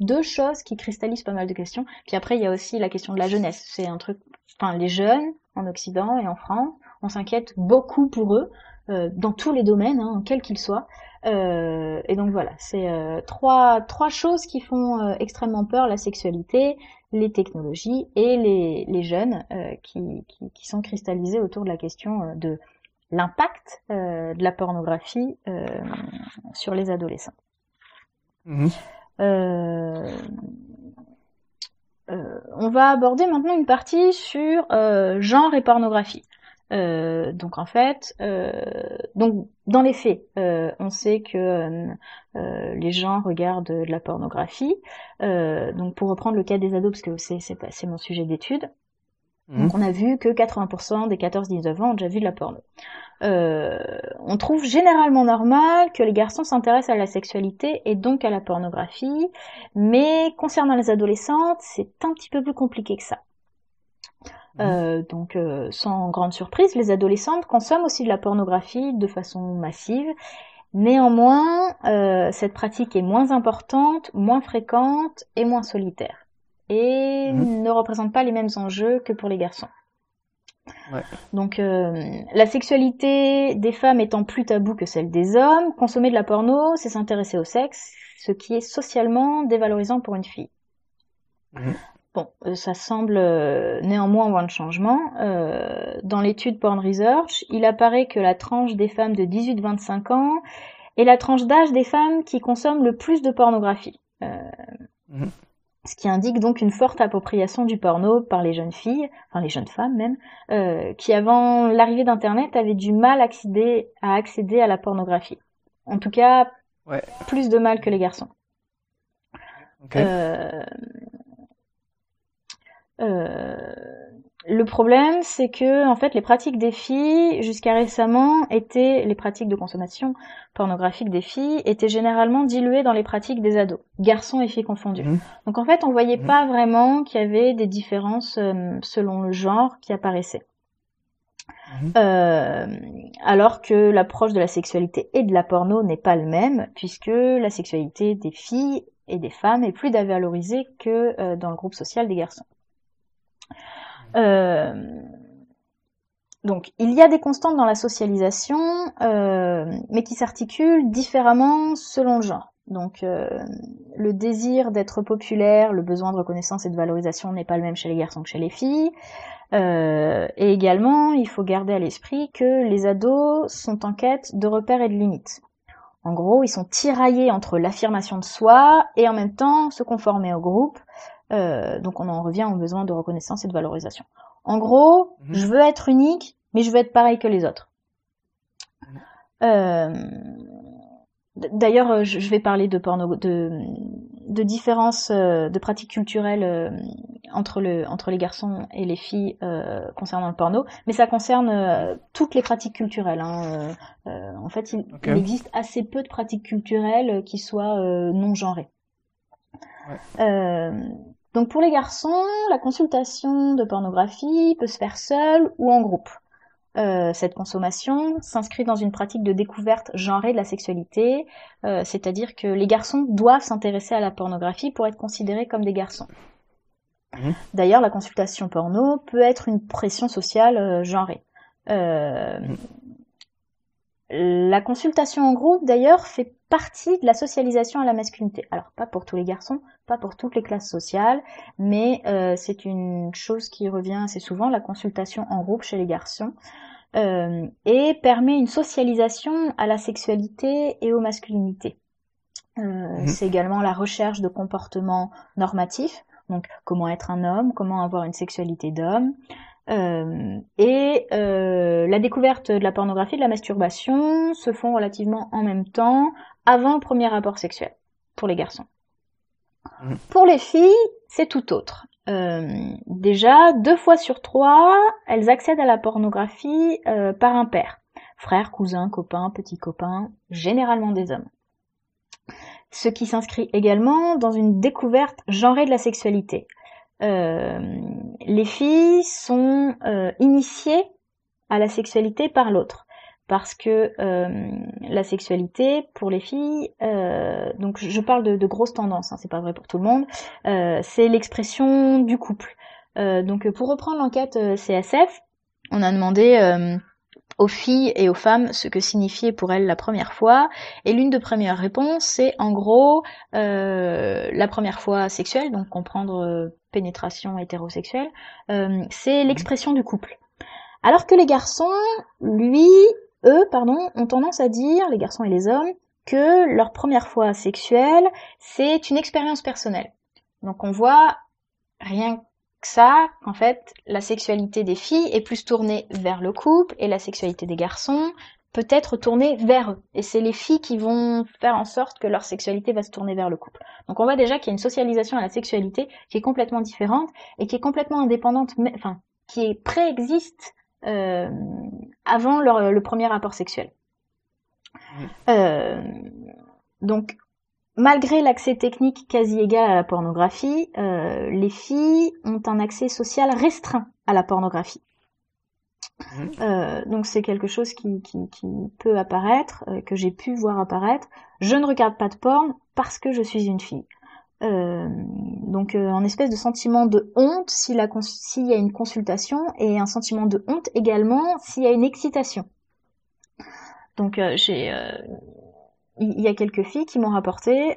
deux choses qui cristallisent pas mal de questions. Puis après, il y a aussi la question de la jeunesse. C'est un truc, enfin les jeunes en Occident et en France, on s'inquiète beaucoup pour eux, dans tous les domaines, hein, quels qu'ils soient. Euh, et donc voilà, c'est euh, trois, trois choses qui font euh, extrêmement peur, la sexualité, les technologies et les, les jeunes qui, qui, qui, sont cristallisés autour de la question de l'impact de la pornographie sur les adolescents. Mmh. on va aborder maintenant une partie sur genre et pornographie. Euh, donc en fait, euh, donc dans les faits, euh, on sait que les gens regardent de la pornographie. donc pour reprendre le cas des ados, parce que c'est c'est mon sujet d'étude. Mhm. Donc on a vu que 80% des 14-19 ans ont déjà vu de la porno. on trouve généralement normal que les garçons s'intéressent à la sexualité et donc à la pornographie, mais concernant les adolescentes, c'est un petit peu plus compliqué que ça. Mhm. Euh, donc, euh, sans grande surprise, les adolescentes consomment aussi de la pornographie de façon massive. Néanmoins, euh, cette pratique est moins importante, moins fréquente et moins solitaire. Et mhm. ne représente pas les mêmes enjeux que pour les garçons. Ouais. Donc, la sexualité des femmes étant plus tabou que celle des hommes, consommer de la porno, c'est s'intéresser au sexe, ce qui est socialement dévalorisant pour une fille. Mhm. Bon, euh, ça semble euh, néanmoins avoir un changement. Euh, dans l'étude Porn Research, il apparaît que la tranche des femmes de 18-25 ans est la tranche d'âge des femmes qui consomment le plus de pornographie. Mhm. Ce qui indique donc une forte appropriation du porno par les jeunes filles, enfin les jeunes femmes même, qui avant l'arrivée d'Internet avaient du mal à accéder, à accéder à la pornographie. En tout cas, plus de mal que les garçons. Euh, le problème, c'est que en fait, les pratiques des filles, jusqu'à récemment, étaient les pratiques de consommation pornographique des filles étaient généralement diluées dans les pratiques des ados, garçons et filles confondus. Mmh. Donc en fait, on voyait mmh. pas vraiment qu'il y avait des différences euh, selon le genre qui apparaissaient. Mmh. Euh, alors que l'approche de la sexualité et de la porno n'est pas le même, puisque la sexualité des filles et des femmes est plus dévalorisée que dans le groupe social des garçons. Euh, donc, il y a des constantes dans la socialisation, euh, mais qui s'articulent différemment selon le genre. Donc, euh, le désir d'être populaire, le besoin de reconnaissance et de valorisation n'est pas le même chez les garçons que chez les filles. et également, il faut garder à l'esprit que les ados sont en quête de repères et de limites. En gros, ils sont tiraillés entre l'affirmation de soi et en même temps se conformer au groupe, euh, donc on en revient au besoin de reconnaissance et de valorisation. En gros, mhm. je veux être unique, mais je veux être pareil que les autres. Euh, D'ailleurs, je vais parler de porno, de, de différences euh, de pratiques culturelles euh, entre le entre les garçons et les filles concernant le porno, mais ça concerne toutes les pratiques culturelles. Hein. en fait, il, existe assez peu de pratiques culturelles qui soient non genrées. Ouais. Donc pour les garçons, la consultation de pornographie peut se faire seule ou en groupe. Euh, cette consommation s'inscrit dans une pratique de découverte genrée de la sexualité, euh, c'est-à-dire que les garçons doivent s'intéresser à la pornographie pour être considérés comme des garçons. Mmh. D'ailleurs, la consultation porno peut être une pression sociale euh, genrée. Mmh. La consultation en groupe, d'ailleurs, fait partie de la socialisation à la masculinité. Alors, pas pour tous les garçons, pas pour toutes les classes sociales, mais euh, c'est une chose qui revient assez souvent, la consultation en groupe chez les garçons, euh, et permet une socialisation à la sexualité et aux masculinités. Euh, mhm. C'est également la recherche de comportements normatifs. Donc comment être un homme, comment avoir une sexualité d'homme. Et la découverte de la pornographie, de la masturbation se font relativement en même temps avant le premier rapport sexuel pour les garçons. Mmh. Pour les filles, c'est tout autre. Euh, déjà, deux fois sur trois, elles accèdent à la pornographie euh, par un père. Frère, cousin, copain, petit copain, généralement des hommes. Ce qui s'inscrit également dans une découverte genrée de la sexualité. Euh, les filles sont initiées à la sexualité par l'autre parce que euh, la sexualité pour les filles, euh, donc je parle de, grosses tendances, hein, c'est pas vrai pour tout le monde, euh, c'est l'expression du couple. donc pour reprendre l'enquête CSF, on a demandé aux filles et aux femmes ce que signifiait pour elles la première fois, et l'une des premières réponses c'est en gros la première fois sexuelle, donc comprendre pénétration hétérosexuelle, c'est l'expression du couple. Alors que les garçons, lui, eux, pardon, ont tendance à dire, les garçons et les hommes, que leur première fois sexuelle, c'est une expérience personnelle. Donc on voit rien que ça, qu'en fait, la sexualité des filles est plus tournée vers le couple et la sexualité des garçons peut être tournée vers eux. Et c'est les filles qui vont faire en sorte que leur sexualité va se tourner vers le couple. Donc on voit déjà qu'il y a une socialisation à la sexualité qui est complètement différente et qui est complètement indépendante, enfin, qui préexiste euh, avant le premier rapport sexuel. Euh, donc, malgré l'accès technique quasi égal à la pornographie, euh, les filles ont un accès social restreint à la pornographie. donc c'est quelque chose qui, qui, qui peut apparaître, que j'ai pu voir apparaître. Je ne regarde pas de porn parce que je suis une fille. Euh, donc euh, un espèce de sentiment de honte s'il y a une consultation et un sentiment de honte également s'il y a une excitation. Donc euh, j'ai il y a quelques filles qui m'ont rapporté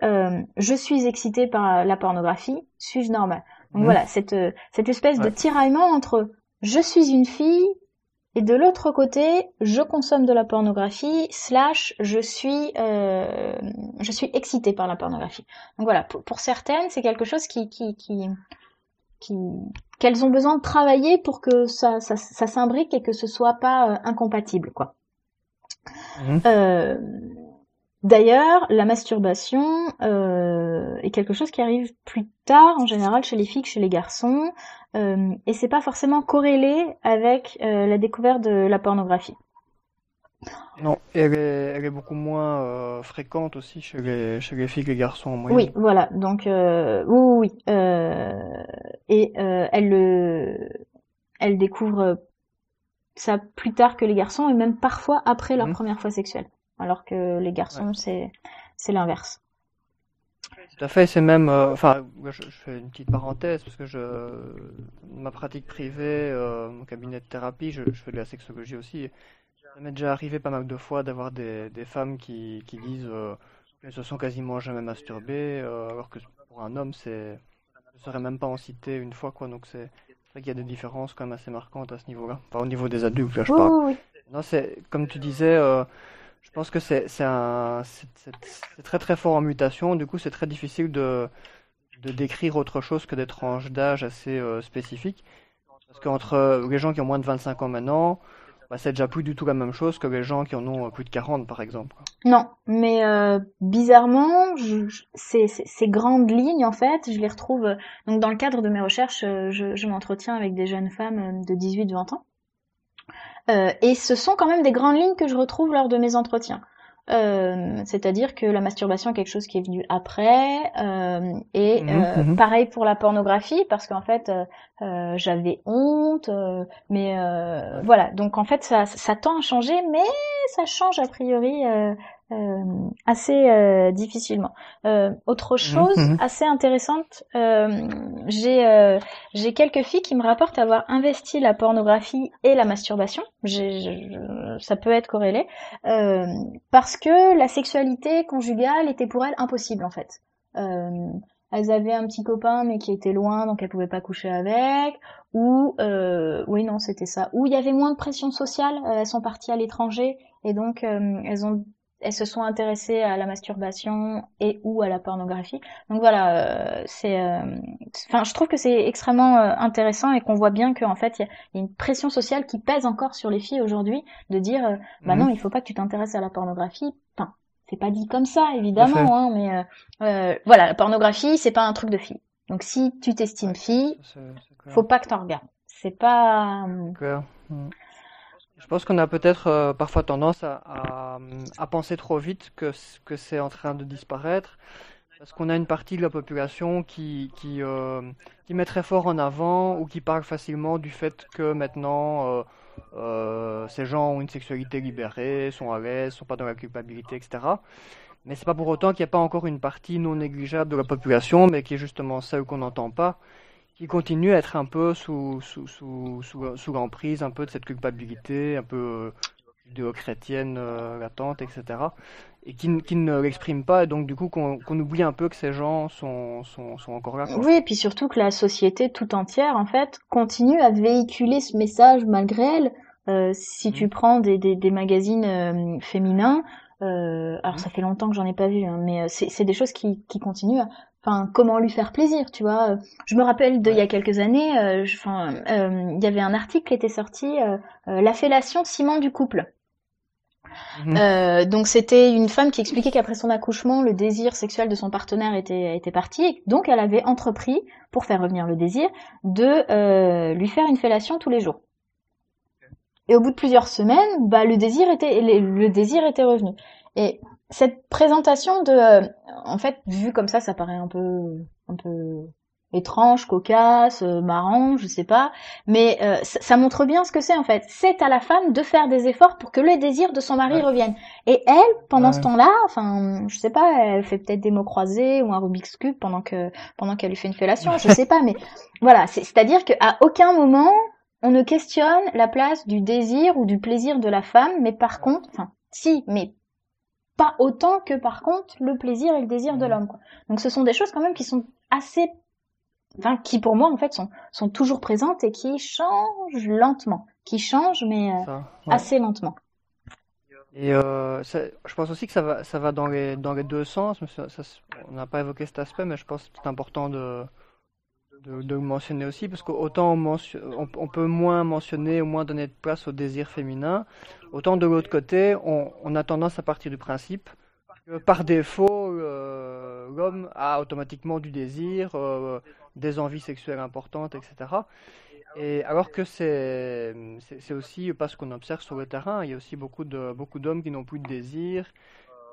je suis excitée par la pornographie, suis-je normale Donc mmh. voilà, cette, cette espèce de tiraillement entre je suis une fille et de l'autre côté, je consomme de la pornographie, slash, je suis, euh, je suis excitée par la pornographie. Donc voilà, pour, certaines, c'est quelque chose qui, qui, qui, qui qu'elles ont besoin de travailler pour que ça, ça, ça s'imbrique et que ce soit pas euh, incompatible, quoi. Mmh. Euh, D'ailleurs, la masturbation euh, est quelque chose qui arrive plus tard en général chez les filles que chez les garçons, euh, et c'est pas forcément corrélé avec euh, la découverte de la pornographie.
Non, elle est, beaucoup moins euh, fréquente aussi chez les, chez les filles que les garçons en
moyenne. Oui, voilà, donc oui, oui, et elle le, elle découvre ça plus tard que les garçons et même parfois après leur mmh. première fois sexuelle alors que les garçons, c'est c'est l'inverse.
Tout à fait, c'est même, euh, enfin, je, fais une petite parenthèse parce que je, ma pratique privée, euh, mon cabinet de thérapie, je, fais de la sexologie aussi. Ça m'est déjà arrivé pas mal de fois d'avoir des, des femmes qui, qui disent euh, qu'elles se sont quasiment jamais masturbées, alors que pour un homme, c'est, je ne serais même pas en cité une fois, quoi. Donc c'est vrai qu'il y a des différences quand même assez marquantes à ce niveau-là. Enfin, au niveau des adultes, là, je parle. Non, c'est comme tu disais. Je pense que c'est très très fort en mutation, du coup c'est très difficile de, de décrire autre chose que des tranches d'âge assez euh, spécifiques. Parce qu'entre les gens qui ont moins de 25 ans maintenant, bah, c'est déjà plus du tout la même chose que les gens qui en ont plus de 40 par exemple.
Non, mais euh, bizarrement, je, ces, ces, grandes lignes en fait, je les retrouve donc dans le cadre de mes recherches, euh, je, je m'entretiens avec des jeunes femmes de 18-20 ans. Euh, et ce sont quand même des grandes lignes que je retrouve lors de mes entretiens. Euh, c'est-à-dire que la masturbation est quelque chose qui est venu après euh, et mhm, euh, mhm. pareil pour la pornographie parce qu'en fait euh, j'avais honte mais voilà donc en fait ça, ça tend à changer mais ça change a priori euh, assez euh, difficilement. Euh, autre mhm, chose mhm. assez intéressante, j'ai j'ai quelques filles qui me rapportent avoir investi la pornographie et la masturbation. ça peut être corrélé parce que la sexualité conjugale était pour elles impossible en fait. elles avaient un petit copain mais qui était loin donc elles pouvaient pas coucher avec ou oui non c'était ça ou il y avait moins de pression sociale elles sont parties à l'étranger et donc elles ont elles se sont intéressées à la masturbation et ou à la pornographie. Donc voilà, euh, c'est, euh, enfin, je trouve que c'est extrêmement euh, intéressant et qu'on voit bien qu'en fait, il y, a une pression sociale qui pèse encore sur les filles aujourd'hui de dire, bah non, mhm. il faut pas que tu t'intéresses à la pornographie. Enfin, c'est pas dit comme ça, évidemment, hein, mais voilà, la pornographie, c'est pas un truc de fille. Donc si tu t'estimes fille, faut pas que t'en regardes. C'est pas.
Je pense qu'on a peut-être euh, parfois tendance à, penser trop vite que, c'est en train de disparaître, parce qu'on a une partie de la population qui, euh, met très fort en avant ou qui parle facilement du fait que maintenant euh, ces gens ont une sexualité libérée, sont à l'aise, sont pas dans la culpabilité, etc. Mais c'est pas pour autant qu'il n'y a pas encore une partie non négligeable de la population, mais qui est justement celle qu'on n'entend pas, qui continue à être un peu sous, sous, sous, sous, sous l'emprise un peu de cette culpabilité, un peu euh, judéo-chrétienne euh, latente, etc. Et qui, qui ne l'exprime pas, et donc du coup qu'on oublie un peu que ces gens sont, sont, sont encore là.
Oui, et puis surtout que la société tout entière, en fait, continue à véhiculer ce message malgré elle. Euh, si tu mmh. prends des, des, des magazines euh, féminins, euh, alors mmh. ça fait longtemps que j'en ai pas vu, hein, mais c'est des choses qui, qui continuent enfin comment lui faire plaisir tu vois. Je me rappelle de il y a quelques années euh, enfin euh, il y avait un article qui était sorti euh, la fellation ciment du couple. Mhm. donc c'était une femme qui expliquait qu'après son accouchement le désir sexuel de son partenaire était était parti donc elle avait entrepris pour faire revenir le désir de lui faire une fellation tous les jours. Et au bout de plusieurs semaines bah le désir était le désir était revenu. Et cette présentation de, euh, en fait, vu comme ça, ça paraît un peu, un peu étrange, cocasse, euh, marrant, je sais pas, mais euh, ça, montre bien ce que c'est en fait. C'est à la femme de faire des efforts pour que le désir de son mari revienne. Et elle, pendant ce temps-là, enfin, je sais pas, elle fait peut-être des mots croisés ou un Rubik's cube pendant que pendant qu'elle lui fait une fellation, je sais pas, mais voilà, c'est-à-dire qu'à aucun moment on ne questionne la place du désir ou du plaisir de la femme, mais par contre, enfin, si, mais pas autant que par contre le plaisir et le désir de l'homme. Donc ce sont des choses quand même qui sont assez, enfin qui pour moi en fait sont sont toujours présentes et qui changent lentement, qui changent mais euh, assez lentement.
Et euh, je pense aussi que ça va ça va dans les dans les deux sens. on n'a pas évoqué cet aspect, mais je pense que c'est important de de, de, mentionner aussi, parce qu'autant on, on, peut moins mentionner ou moins donner de place au désir féminin, autant de l'autre côté, on, a tendance à partir du principe que par défaut, euh, l'homme a automatiquement du désir, euh, des envies sexuelles importantes, etc. Et alors que c'est aussi parce qu'on observe sur le terrain, il y a aussi beaucoup de beaucoup d'hommes qui n'ont plus de désir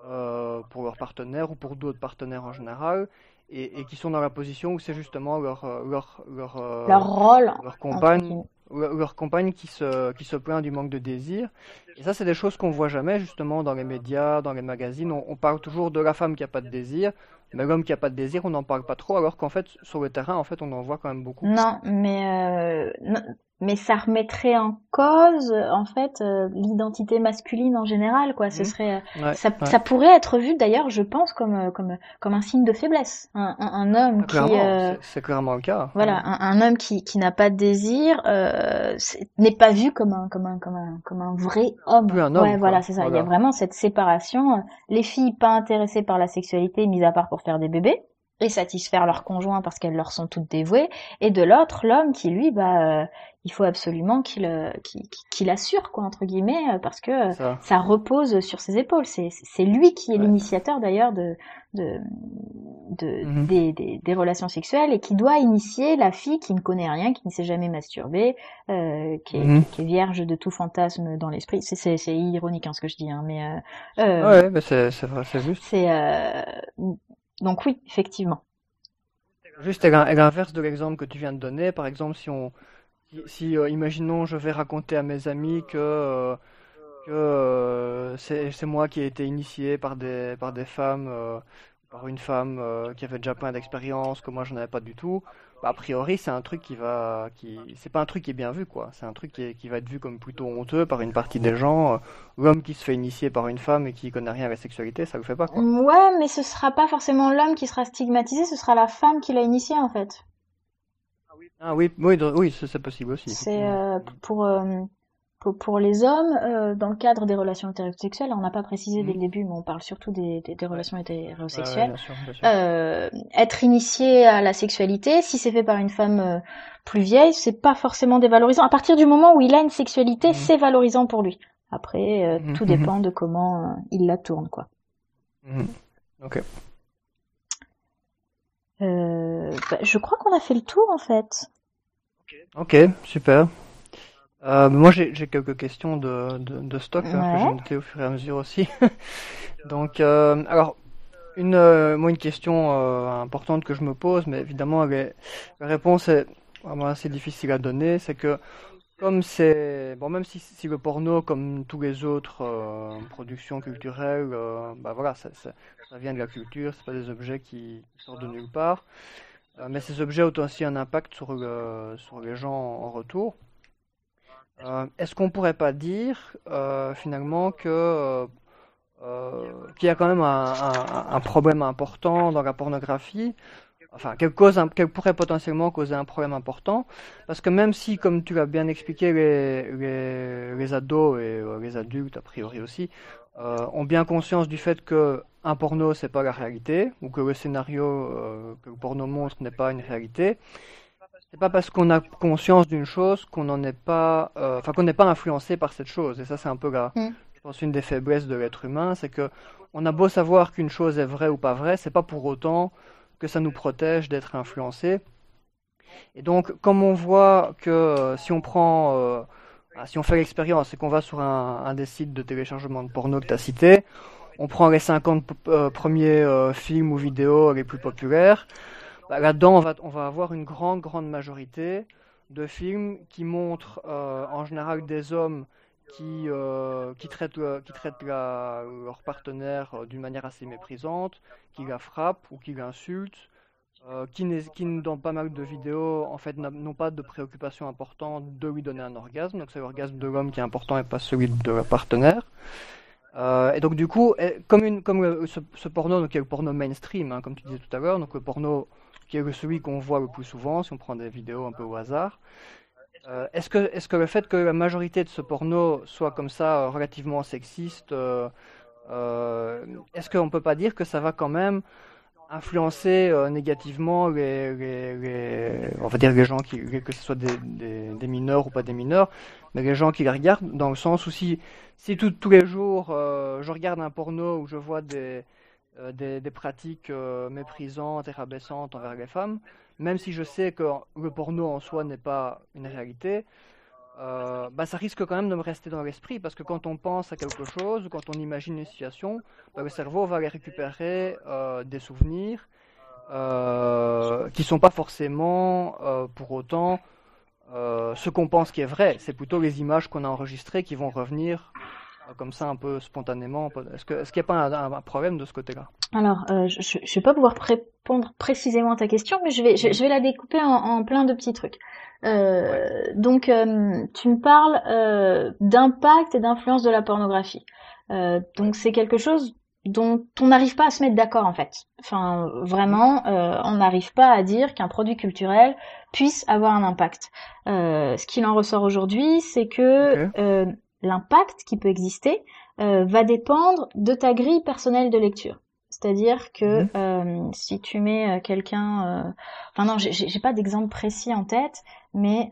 euh, pour leur partenaire ou pour d'autres partenaires en général, et, et, qui sont dans la position où c'est justement leur euh, leur leur,
euh, leur rôle
leur compagne leur, compagne qui se qui se plaint du manque de désir. Et ça c'est des choses qu'on voit jamais justement dans les médias dans les magazines. On, on parle toujours de la femme qui a pas de désir mais l'homme qui a pas de désir on n'en parle pas trop alors qu'en fait sur le terrain en fait on en voit quand même beaucoup.
Non mais euh, mais ça remettrait en cause en fait euh, l'identité masculine en général quoi. Ce mmh. serait euh, ça, ça, pourrait être vu d'ailleurs je pense comme euh, comme comme un signe de faiblesse. Un, un, homme
qui euh, c'est clairement le cas.
voilà un, un, homme qui qui n'a pas de désir n'est pas vu comme un comme un comme un comme un vrai homme,
Plus un homme
ouais voilà c'est ça. Il y a vraiment cette séparation. Les filles pas intéressées par la sexualité mis à part pour faire des bébés et satisfaire leurs conjoints parce qu'elles leur sont toutes dévouées, et de l'autre l'homme qui lui bah il faut absolument qu'il euh, qu'il assure quoi entre guillemets euh, parce que ça. repose sur ses épaules c'est c'est lui qui est l'initiateur d'ailleurs de de, de mhm. des, des, des, relations sexuelles et qui doit initier la fille qui ne connaît rien qui ne s'est jamais masturbée euh, qui, est, mhm. qui, est, vierge de tout fantasme dans l'esprit c'est c'est ironique hein, ce que je dis hein, mais euh,
euh ouais mais c'est c'est vrai c'est juste
c'est donc oui effectivement.
Juste à l'inverse de l'exemple que tu viens de donner par exemple si on si, euh, imaginons, je vais raconter à mes amis que, euh, que euh, c'est moi qui ai été initié par des, par des femmes, par une femme qui avait déjà plein d'expérience, que moi je n'avais pas du tout, bah, a priori c'est un truc qui va, qui, c'est pas un truc qui est bien vu quoi. C'est un truc qui, qui va être vu comme plutôt honteux par une partie des gens. L'homme qui se fait initier par une femme et qui connaît rien à la sexualité, ça le fait pas quoi.
Ouais, mais ce sera pas forcément l'homme qui sera stigmatisé, ce sera la femme qui l'a initié en fait.
Ah oui, oui, oui c'est possible aussi.
C'est euh, pour euh, pour, les hommes, euh, dans le cadre des relations hétérosexuelles, on n'a pas précisé dès le mm. début, mais on parle surtout des, des, relations hétérosexuelles. Euh, être initié à la sexualité, si c'est fait par une femme euh, plus vieille, c'est pas forcément dévalorisant. À partir du moment où il a une sexualité, mm. c'est valorisant pour lui. Après, mm. tout dépend de comment il la tourne, quoi.
Ok.
Bah, je crois qu'on a fait le tour en fait.
Ok, super. Euh, moi, j'ai quelques questions de, de, de stock hein, que j'ai notées au fur et à mesure aussi. Donc, euh, alors, une, euh, moi, une question importante que je me pose, mais évidemment, la réponse est vraiment assez difficile à donner, c'est que comme c'est bon, même si, si, le porno, comme tous les autres productions culturelles, bah voilà, ça, ça, ça, vient de la culture, c'est pas des objets qui, qui sortent de nulle part. mais ces objets ont aussi un impact sur, le, sur les gens en retour. Euh, est-ce qu'on pourrait pas dire euh, finalement euh, qu'il y a quand même un, problème important dans la pornographie? Enfin, qu'elle pourrait potentiellement causer un problème important, parce que même si, comme tu l'as bien expliqué, les, les, les, ados et les adultes, a priori aussi, ont bien conscience du fait que un porno c'est pas la réalité, ou que le scénario que le porno montre n'est pas une réalité, c'est pas parce qu'on a conscience d'une chose qu'on n'en est pas, euh, enfin qu'on n'est pas influencé par cette chose. Et ça, c'est un peu là, mm. je pense, une des faiblesses de l'être humain, c'est que on a beau savoir qu'une chose est vraie ou pas vraie, c'est pas pour autant que ça nous protège d'être influencé. Et donc, comme on voit que euh, si on prend, euh, ah, si on fait l'expérience et qu'on va sur un, un, des sites de téléchargement de porno que tu as cité, on prend les 50 premiers films ou vidéos les plus populaires. Bah, là-dedans, on va, on va avoir une grande, grande majorité de films qui montrent euh, en général des hommes qui, euh, qui traitent, euh, qui traitent leur partenaire d'une manière assez méprisante, qui la frappent ou qui l'insultent, qui, qui, dans pas mal de vidéos, en fait, n'ont pas de préoccupation importante de lui donner un orgasme. Donc c'est l'orgasme de l'homme qui est important et pas celui de leur partenaire. et donc du coup, comme, une, comme ce, porno, donc y a le porno mainstream, hein, comme tu disais tout à l'heure, donc le porno qui est celui qu'on voit le plus souvent, si on prend des vidéos un peu au hasard. Euh, est-ce que, est que le fait que la majorité de ce porno soit comme ça euh, relativement sexiste, euh, est-ce qu'on ne peut pas dire que ça va quand même influencer négativement les, on va dire les gens qui, que ce soit des, des, mineurs ou pas des mineurs, mais les gens qui les regardent, dans le sens où si, si tous les jours je regarde un porno où je vois des, euh, des, pratiques euh, méprisantes et rabaissantes envers les femmes, même si je sais que le porno en soi n'est pas une réalité, euh, bah, ça risque quand même de me rester dans l'esprit parce que quand on pense à quelque chose quand on imagine une situation, bah, le cerveau va aller récupérer des souvenirs qui sont pas forcément pour autant ce qu'on pense qui est vrai. C'est plutôt les images qu'on a enregistrées qui vont revenir comme ça un peu spontanément Est-ce qu'il n'y a pas un, problème de ce côté-là?
Alors, euh, je ne vais pas pouvoir répondre précisément à ta question, mais je vais, je, vais la découper en, plein de petits trucs. Euh, donc, euh, tu me parles d'impact et d'influence de la pornographie. donc, c'est quelque chose dont on n'arrive pas à se mettre d'accord en fait. Enfin, vraiment, on n'arrive pas à dire qu'un produit culturel puisse avoir un impact. ce qu'il en ressort aujourd'hui, c'est que l'impact qui peut exister euh, va dépendre de ta grille personnelle de lecture. C'est-à-dire que mhm. euh, si tu mets euh, quelqu'un, enfin non, j'ai pas d'exemple précis en tête, mais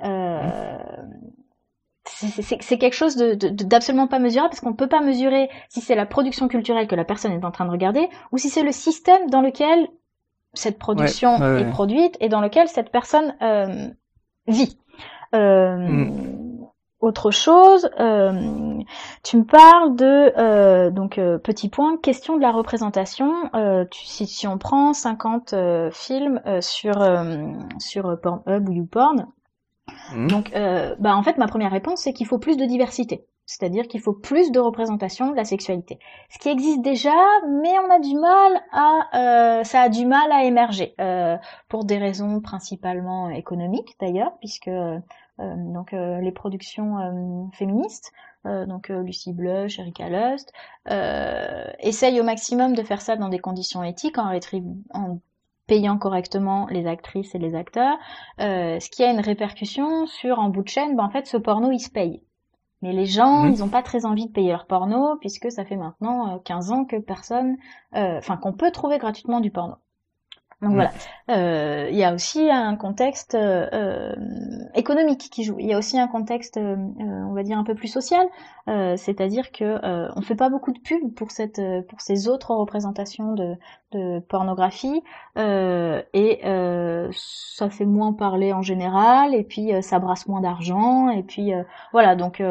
c'est quelque chose d'absolument de, pas mesurable parce qu'on ne peut pas mesurer si c'est la production culturelle que la personne est en train de regarder ou si c'est le système dans lequel cette production est produite et dans lequel cette personne vit. Mm. Autre chose, euh, tu me parles de euh, donc euh, petit point question de la représentation. Tu, si, si, on prend 50 films sur sur Pornhub ou YouPorn, mmh. donc bah en fait ma première réponse c'est qu'il faut plus de diversité, c'est-à-dire qu'il faut plus de représentation de la sexualité. Ce qui existe déjà, mais on a du mal à ça a du mal à émerger pour des raisons principalement économiques d'ailleurs, puisque euh, donc euh, les productions euh, féministes, donc Lucy Blush, Erika Lust, essayent au maximum de faire ça dans des conditions éthiques en, en payant correctement les actrices et les acteurs, ce qui a une répercussion sur en bout de chaîne, ben, en fait ce porno il se paye. Mais les gens, ils ont pas très envie de payer leur porno puisque ça fait maintenant 15 ans que personne, enfin qu'on peut trouver gratuitement du porno. Donc mm. voilà, euh, il y a aussi un contexte euh, euh, économique qui joue. Il y a aussi un contexte, on va dire un peu plus social, c'est-à-dire que on fait pas beaucoup de pubs pour cette, pour ces autres représentations de, de pornographie et ça fait moins parler en général et puis ça brasse moins d'argent et puis voilà. Donc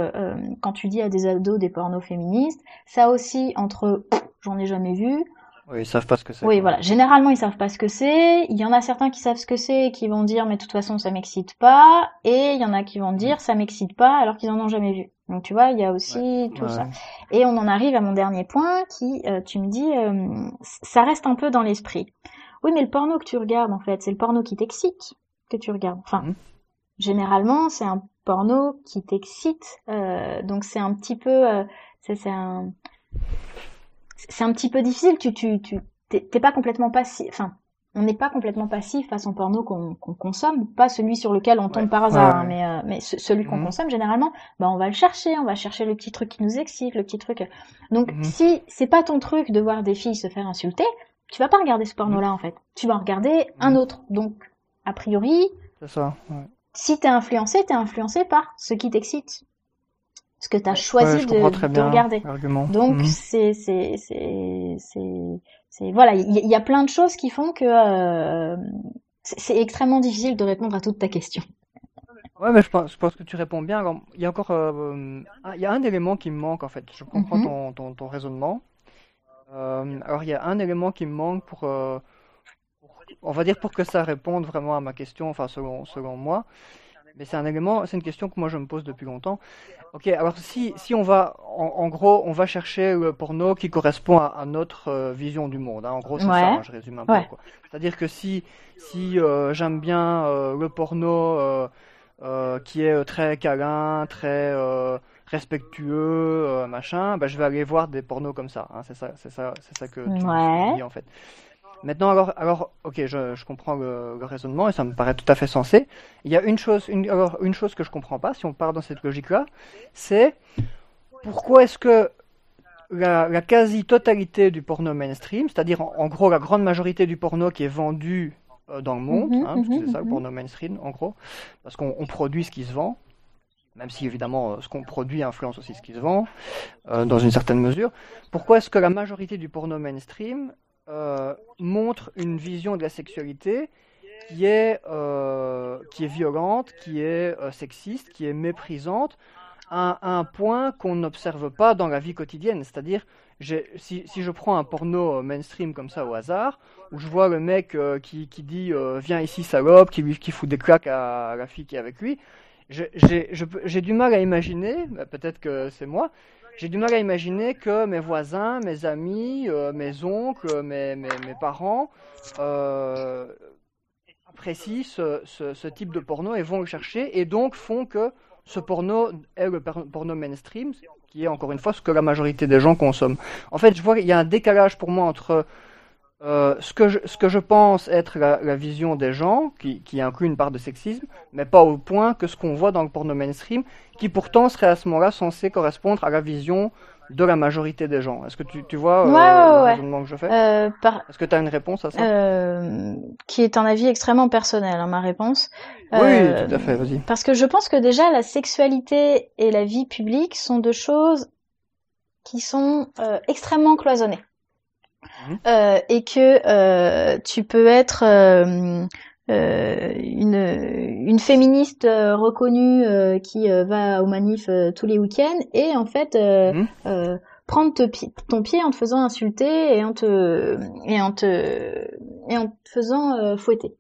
quand tu dis à des ados des pornos féministes, ça aussi entre j'en ai jamais vu
oui, ils savent pas ce que c'est.
Oui, voilà. Généralement, ils savent pas ce que c'est. Il y en a certains qui savent ce que c'est et qui vont dire, mais de toute façon, ça m'excite pas. Et il y en a qui vont dire, ça m'excite pas, alors qu'ils en ont jamais vu. Donc, tu vois, il y a aussi tout ça. Et on en arrive à mon dernier point, qui, euh, tu me dis, euh, ça reste un peu dans l'esprit. Oui, mais le porno que tu regardes, en fait, c'est le porno qui t'excite que tu regardes. Enfin, mhm. généralement, c'est un porno qui t'excite. Euh, donc, c'est un petit peu, c'est un c'est un petit peu difficile. Tu, tu, tu, t'es pas complètement passif. Enfin, on n'est pas complètement passif face au porno qu'on consomme, pas celui sur lequel on tombe par hasard, mais, euh, mais celui qu'on mhm. consomme généralement, bah on va le chercher, on va chercher le petit truc qui nous excite, le petit truc. Donc mhm. si c'est pas ton truc de voir des filles se faire insulter, tu vas pas regarder ce porno-là en fait. Tu vas regarder un mhm. autre. Donc a priori,
ça.
Si t'es influencé, t'es influencé par ce qui t'excite ce que tu as choisi de, de, regarder. Donc mhm. c'est c'est c'est c'est voilà, il y, a plein de choses qui font que euh, c'est extrêmement difficile de répondre à toute ta question.
Ouais, mais je pense, je pense que tu réponds bien. il y a encore, euh, il y a un élément qui me manque en fait. Je comprends mhm. ton, ton, ton, raisonnement. Euh, alors il y a un élément qui me manque pour, pour, on va dire pour que ça réponde vraiment à ma question, enfin selon selon moi. Mais c'est un élément, c'est une question que moi je me pose depuis longtemps. Ok, alors si, si on va, en, gros, on va chercher le porno qui correspond à, notre euh, vision du monde. Hein. En gros, c'est ça, hein, je résume un peu. C'est-à-dire que si, si euh, j'aime bien euh, le porno qui est très câlin, très respectueux, machin, bah, je vais aller voir des pornos comme ça. Hein. C'est ça, c'est ça, c'est ça que tu, dis en fait. Maintenant, alors, alors ok, je, je comprends le, raisonnement et ça me paraît tout à fait sensé. Il y a une chose, une, alors, une chose que je comprends pas, si on part dans cette logique-là, c'est pourquoi est-ce que la, la quasi-totalité du porno mainstream, c'est-à-dire en, gros la grande majorité du porno qui est vendu euh, dans le monde, mhm, hein, parce que c'est ça le mhm, porno mainstream en gros, parce qu'on produit ce qui se vend, même si évidemment euh, ce qu'on produit influence aussi ce qui se vend, euh, dans une certaine mesure. Pourquoi est-ce que la majorité du porno mainstream euh, montre une vision de la sexualité qui est, euh, qui est violente, qui est euh, sexiste, qui est méprisante, à, un point qu'on n'observe pas dans la vie quotidienne. C'est-à-dire, si, si, je prends un porno mainstream comme ça au hasard, où je vois le mec qui, qui, dit viens ici salope, qui, qui fout des claques à, la fille qui est avec lui, j'ai du mal à imaginer, bah, peut-être que c'est moi, j'ai du mal à imaginer que mes voisins, mes amis, euh, mes oncles, mes, mes, parents euh, apprécient ce, ce, type de porno et vont le chercher et donc font que ce porno est le porno mainstream, qui est encore une fois ce que la majorité des gens consomment. En fait, je vois qu'il y a un décalage pour moi entre euh, ce, que je, ce que je pense être la, la vision des gens, qui, qui, inclut une part de sexisme, mais pas au point que ce qu'on voit dans le porno mainstream, qui pourtant serait à ce moment-là censé correspondre à la vision de la majorité des gens. Est-ce que tu, tu vois
euh, le
raisonnement que je fais? Euh, par... Est-ce que tu as une réponse à ça?
Euh, Qui est un avis extrêmement personnel, hein, ma réponse.
Oui, euh, tout à fait, vas-y.
Parce que je pense que déjà, la sexualité et la vie publique sont deux choses qui sont extrêmement cloisonnées. Mhm. Euh, et que euh, tu peux être euh, une, une féministe reconnue qui va au manif tous les week-ends et en fait mhm. prendre ton pied en te faisant insulter et en te et en te et en te faisant fouetter.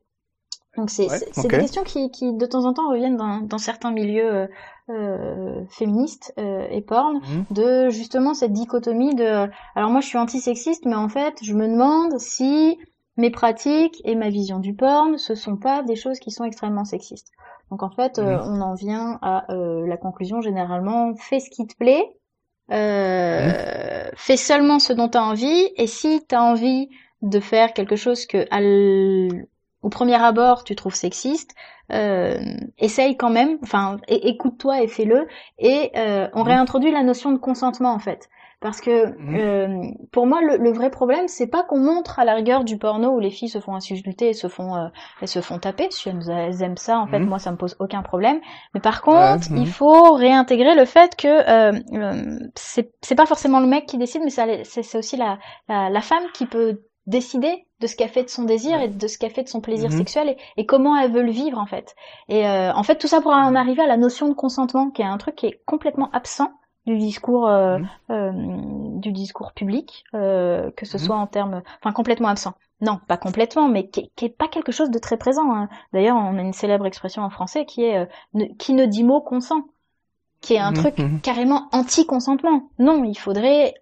Donc c'est des questions qui, qui de temps en temps reviennent dans, dans certains milieux euh, féministe euh, et porn, mhm. de justement cette dichotomie de alors moi je suis antisexiste mais en fait je me demande si mes pratiques et ma vision du porn ce sont pas des choses qui sont extrêmement sexistes. Donc en fait euh, mhm. on en vient à euh, la conclusion généralement fais ce qui te plaît, mhm. fais seulement ce dont tu as envie et si tu as envie de faire quelque chose que au premier abord tu trouves sexiste, euh, essaye quand même, enfin écoute-toi et fais-le. Et euh, on réintroduit la notion de consentement en fait. Parce que mhm. euh, pour moi, le, vrai problème, c'est pas qu'on montre à la rigueur du porno où les filles se font insulter et se font, euh, se font taper. Si elles, aiment ça, en fait, mhm. moi, ça me pose aucun problème. Mais par contre, il faut réintégrer le fait que euh, euh c'est pas forcément le mec qui décide, mais c'est aussi la, la, la femme qui peut décider de ce qu'elle fait de son désir et de ce qu'elle fait de son plaisir sexuel et, et, comment elle veut le vivre en fait. Et euh, en fait tout ça pour en arriver à la notion de consentement qui est un truc qui est complètement absent du discours euh, mhm. euh, du discours public, euh, que ce mhm. soit en termes, enfin complètement absent. Non, pas complètement, mais qui, qui est pas quelque chose de très présent. Hein. D'ailleurs, on a une célèbre expression en français qui est qui ne dit mot consent, qui est un mhm. truc carrément anti-consentement. Non, il faudrait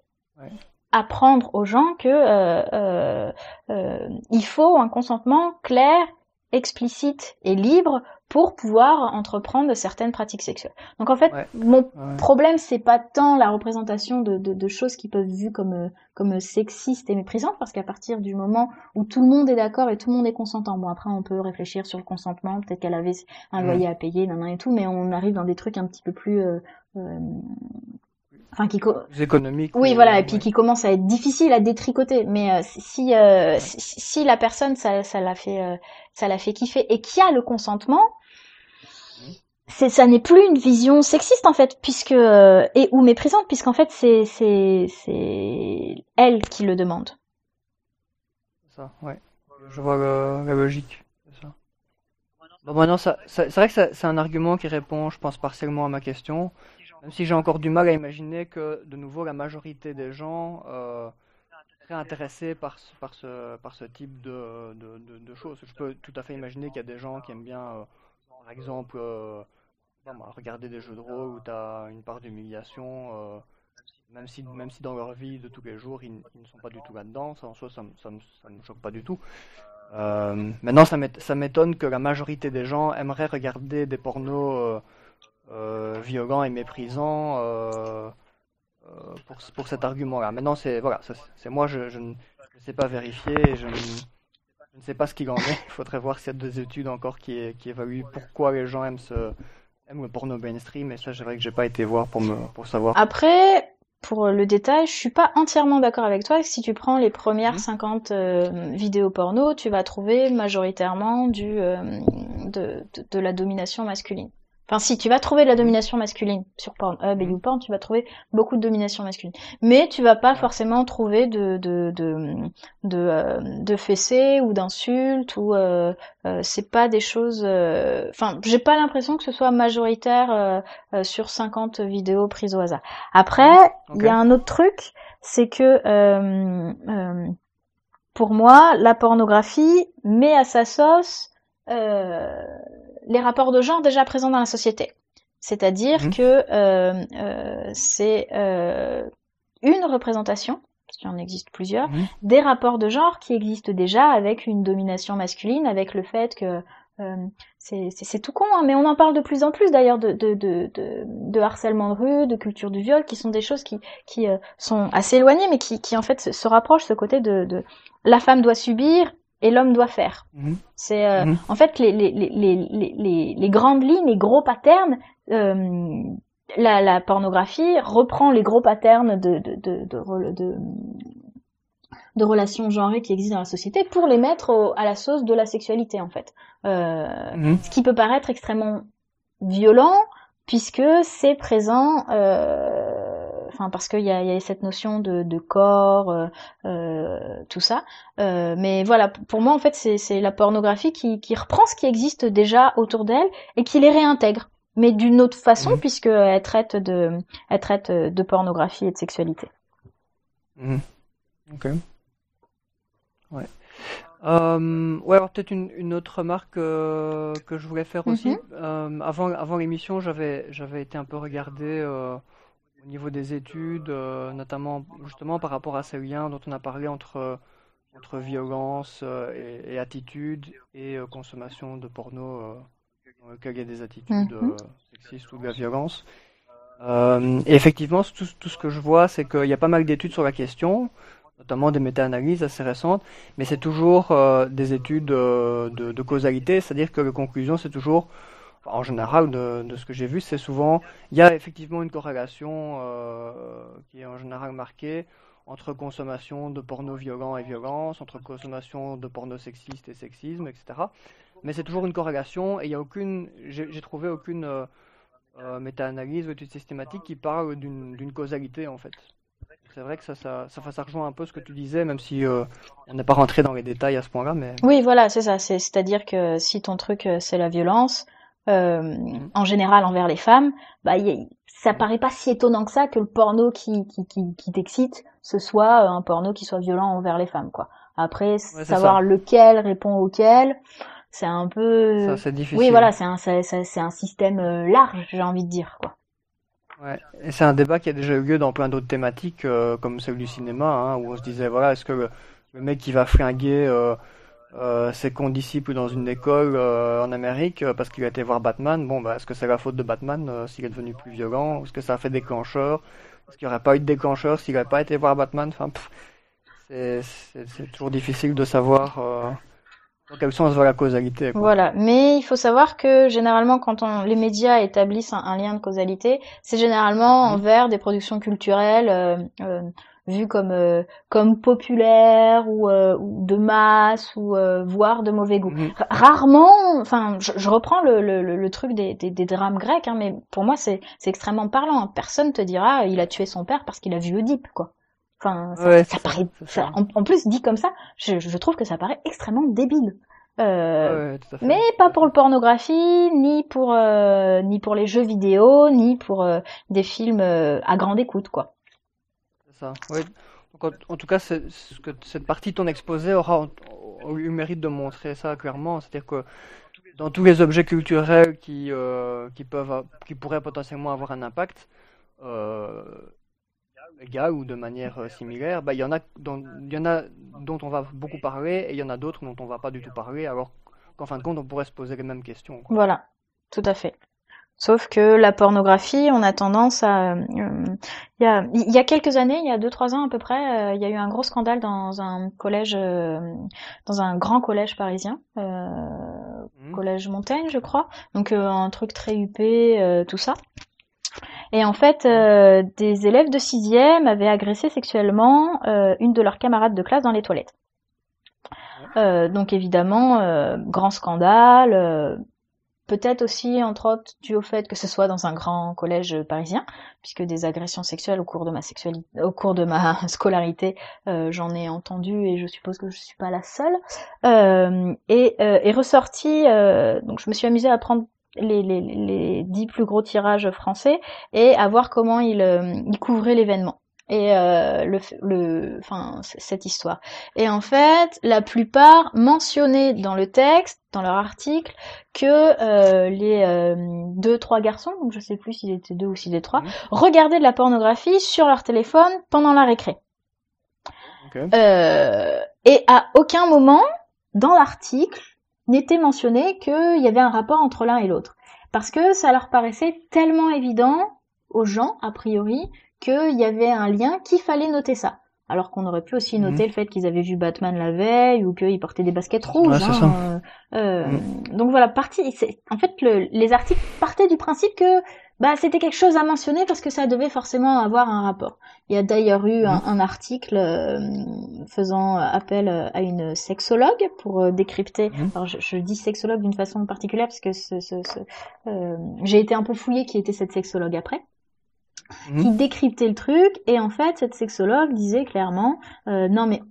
apprendre aux gens que il faut un consentement clair, explicite et libre pour pouvoir entreprendre certaines pratiques sexuelles. Donc en fait, mon problème c'est pas tant la représentation de, de, de, choses qui peuvent être vues comme comme sexistes et méprisantes, parce qu'à partir du moment où tout le monde est d'accord et tout le monde est consentant, bon après on peut réfléchir sur le consentement, peut-être qu'elle avait un loyer à payer, nan, et tout, mais on arrive dans des trucs un petit peu plus euh, euh
enfin qui économique
oui voilà et puis qui commence à être difficile à détricoter. Mais euh, si, euh, si, si la personne ça ça l'a fait euh, ça l'a fait kiffer et qui a le consentement c'est ça n'est plus une vision sexiste en fait puisque et ou méprisante puisqu'en fait c'est c'est c'est elle qui le demande.
Ça ouais. Je vois la, logique ça. Bon, maintenant, ça, ça c'est vrai que c'est un argument qui répond, je pense, partiellement à ma question. Même si j'ai encore du mal à imaginer que, de nouveau, la majorité des gens euh, seraient intéressés par, ce, type de, choses. Je peux tout à fait imaginer qu'il y a des gens qui aiment bien, euh, par exemple, euh, regarder des jeux de rôle où tu as une part d'humiliation, euh, même, si, même si dans leur vie de tous les jours, ils, ne sont pas du tout là-dedans. En soi, ça ne me choque pas du tout. maintenant, ça m'étonne que la majorité des gens aimeraient regarder des pornos violent et méprisant euh, euh, pour, pour cet argument-là. Maintenant, c'est voilà, c'est moi, je, je, ne sais pas vérifier, je ne, je ne sais pas ce qu'il en est. Il faudrait voir s'il y a des études encore qui, qui évaluent pourquoi les gens aiment, ce, aiment le porno mainstream. Et ça, c'est vrai que j'ai pas été voir pour me pour savoir.
Après, pour le détail, je suis pas entièrement d'accord avec toi. Si tu prends les premières 50 mmh. vidéos porno, tu vas trouver majoritairement du de, de, la domination masculine. Enfin, si tu vas trouver de la domination masculine sur Pornhub et mm. YouPorn, tu vas trouver beaucoup de domination masculine. Mais tu vas pas forcément trouver de de de de, euh, de fessées ou d'insultes ou euh, euh, c'est pas des choses. Euh, enfin, j'ai pas l'impression que ce soit majoritaire sur 50 vidéos prises au hasard. Après, il y a un autre truc, c'est que pour moi, la pornographie met à sa sauce les rapports de genre déjà présents dans la société. C'est-à-dire mhm. que euh, euh, c'est euh, une représentation, parce qu'il en existe plusieurs, mhm. des rapports de genre qui existent déjà avec une domination masculine, avec le fait que euh, c'est tout con, hein, mais on en parle de plus en plus d'ailleurs de, de, de, de, harcèlement de rue, de culture du viol, qui sont des choses qui, qui euh, sont assez éloignées, mais qui, qui en fait se, se rapprochent ce côté de la femme doit subir et l'homme doit faire. Mhm. C'est euh, mhm. en fait les, les, les, les, les, grandes lignes, les gros patterns. Euh, la, la, pornographie reprend les gros patterns de, de, de, de, de, de relations genrées qui existent dans la société pour les mettre à la sauce de la sexualité en fait. Euh, mhm. Ce qui peut paraître extrêmement violent puisque c'est présent enfin parce qu'il y a, y a, cette notion de, de corps, euh, euh, tout ça. Euh, mais voilà, pour moi en fait c'est la pornographie qui, qui reprend ce qui existe déjà autour d'elle et qui les réintègre, mais d'une autre façon mmh. puisque elle traite de, elle traite de pornographie et de sexualité.
Mmh. Ok. Ouais. Euh, ouais, alors peut-être une, une, autre remarque euh, que je voulais faire aussi. Mmh. Euh, avant avant l'émission, j'avais j'avais été un peu regardé euh, au niveau des études, euh, notamment justement par rapport à ces liens dont on a parlé entre, entre violence euh, et, attitude et euh, consommation de porno dans lequel il y a des attitudes mhm. sexistes ou de la violence. et effectivement, tout, tout, ce que je vois, c'est qu'il y a pas mal d'études sur la question. notamment des méta-analyses assez récentes, mais c'est toujours euh, des études de, de, causalité, c'est-à-dire que les conclusions, c'est toujours, en général, de, ce que j'ai vu, c'est souvent, il y a effectivement une corrélation qui est en général marquée entre consommation de porno violent et violence, entre consommation de porno sexiste et sexisme, etc. Mais c'est toujours une corrélation et il y a aucune, j'ai trouvé aucune euh, euh, méta-analyse ou étude systématique qui parle d'une causalité en fait. C'est vrai que ça, ça, ça, ça, rejoint un peu ce que tu disais, même si euh, on n'est pas rentré dans les détails à ce point-là. Mais...
Oui, voilà, c'est ça. C'est-à-dire que si ton truc c'est la violence, mm. en général envers les femmes, bah, y ça paraît pas si étonnant que ça que le porno qui, qui, qui, qui t'excite, ce soit un porno qui soit violent envers les femmes, quoi. Après, savoir lequel répond auquel, c'est un peu.
c'est difficile.
Oui, voilà, c'est un, c'est, un système euh, large, j'ai envie de dire, quoi.
Ouais, et c'est un débat qui a déjà eu lieu dans plein d'autres thématiques, euh, comme celle du cinéma, hein, où on se disait, voilà, est-ce que le, mec qui va fringuer euh, euh, ses condisciples dans une école en Amérique parce qu'il a été voir Batman, bon, bah, est-ce que c'est la faute de Batman s'il est devenu plus violent? Est-ce que ça a fait déclencheur? Est-ce qu'il n'y aurait pas eu de déclencheur s'il n'avait pas été voir Batman? Enfin, c'est, c'est, toujours difficile de savoir dans quel sens va la causalité
Voilà, mais il faut savoir que généralement quand on, les médias établissent un, lien de causalité, c'est généralement mhm. envers des productions culturelles euh, euh, vues comme euh, comme populaires ou, ou, de masse ou voire de mauvais goût. Mhm. Rarement, enfin, je, reprends le, le, le, truc des, des, des, drames grecs, hein, mais pour moi c'est extrêmement parlant. Personne te dira il a tué son père parce qu'il a vu Oedipe, quoi. Enfin, ça, paraît, en, plus dit comme ça, je, je, trouve que ça paraît extrêmement débile. Euh, mais pas pour le pornographie, ni pour euh, ni pour les jeux vidéo, ni pour euh, des films euh, à grande écoute, quoi.
En, tout cas, cette partie de ton exposé aura eu mérite de montrer ça clairement, c'est-à-dire que dans tous les objets culturels qui qui pourraient potentiellement avoir un impact, euh, égal ou de manière euh, similaire, bah, il y en a dont, on va beaucoup parler et il y en a d'autres dont on va pas du tout parler, alors qu'en fin de compte, on pourrait se poser les mêmes questions.
Voilà, tout à fait. Sauf que la pornographie, on a tendance à... Euh, il, y a, il y a quelques années, il y a deux trois ans à peu près, euh, il y a eu un gros scandale dans un collège, dans un grand collège parisien, mmh. collège Montaigne, je crois. Donc un truc très huppé, tout ça. Et en fait, euh, des élèves de sixième avaient agressé sexuellement euh, une de leurs camarades de classe dans les toilettes. Euh, donc évidemment, grand scandale. Peut-être aussi, entre autres, dû au fait que ce soit dans un grand collège parisien, puisque des agressions sexuelles au cours de ma scolarité, j'en ai entendu et je suppose que je suis pas la seule. et est ressorti, donc je me suis amusée à prendre les, les, dix plus gros tirages français et à voir comment il, euh, il couvrait l'événement et euh, le, le, enfin cette histoire. Et en fait, la plupart mentionnaient dans le texte, dans leur article, que euh, les euh, deux trois garçons, donc je sais plus s'ils étaient deux ou s'ils étaient trois, mmh. regardaient de la pornographie sur leur téléphone pendant la récré. Euh, et à aucun moment dans l'article n'était mentionné qu'il y avait un rapport entre l'un et l'autre. Parce que ça leur paraissait tellement évident aux gens, a priori, qu'il y avait un lien qu'il fallait noter ça. Alors qu'on aurait pu aussi noter mhm. le fait qu'ils avaient vu Batman la veille ou qu'ils portaient des baskets rouges. Hein, euh, euh, mhm. Donc voilà, partie. En fait, le, les articles partaient du principe que bah c'était quelque chose à mentionner parce que ça devait forcément avoir un rapport. Il y a d'ailleurs eu un, mhm. article euh, faisant appel à une sexologue pour décrypter. Alors je, dis sexologue d'une façon particulière parce que ce, ce, euh, j'ai été un peu fouillée qui était cette sexologue après. Mhm. qui décryptait le truc et en fait cette sexologue disait clairement non mais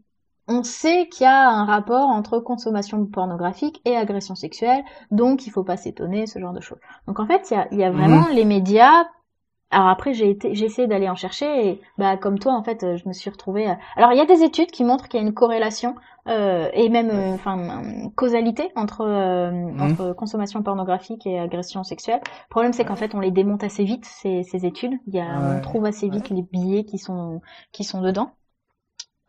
on sait qu'il y a un rapport entre consommation pornographique et agression sexuelle, donc il faut pas s'étonner, ce genre de choses. Donc en fait, il y a, vraiment mhm. les médias. Alors après, j'ai été, j'ai essayé d'aller en chercher et bah comme toi, en fait, je me suis retrouvée. Alors il y a des études qui montrent qu'il y a une corrélation euh, et même, euh, enfin, causalité entre euh, mhm. entre consommation pornographique et agression sexuelle. Le problème, c'est qu'en fait, on les démonte assez vite ces, ces études. Il y a, on trouve assez vite les billets qui sont qui sont dedans.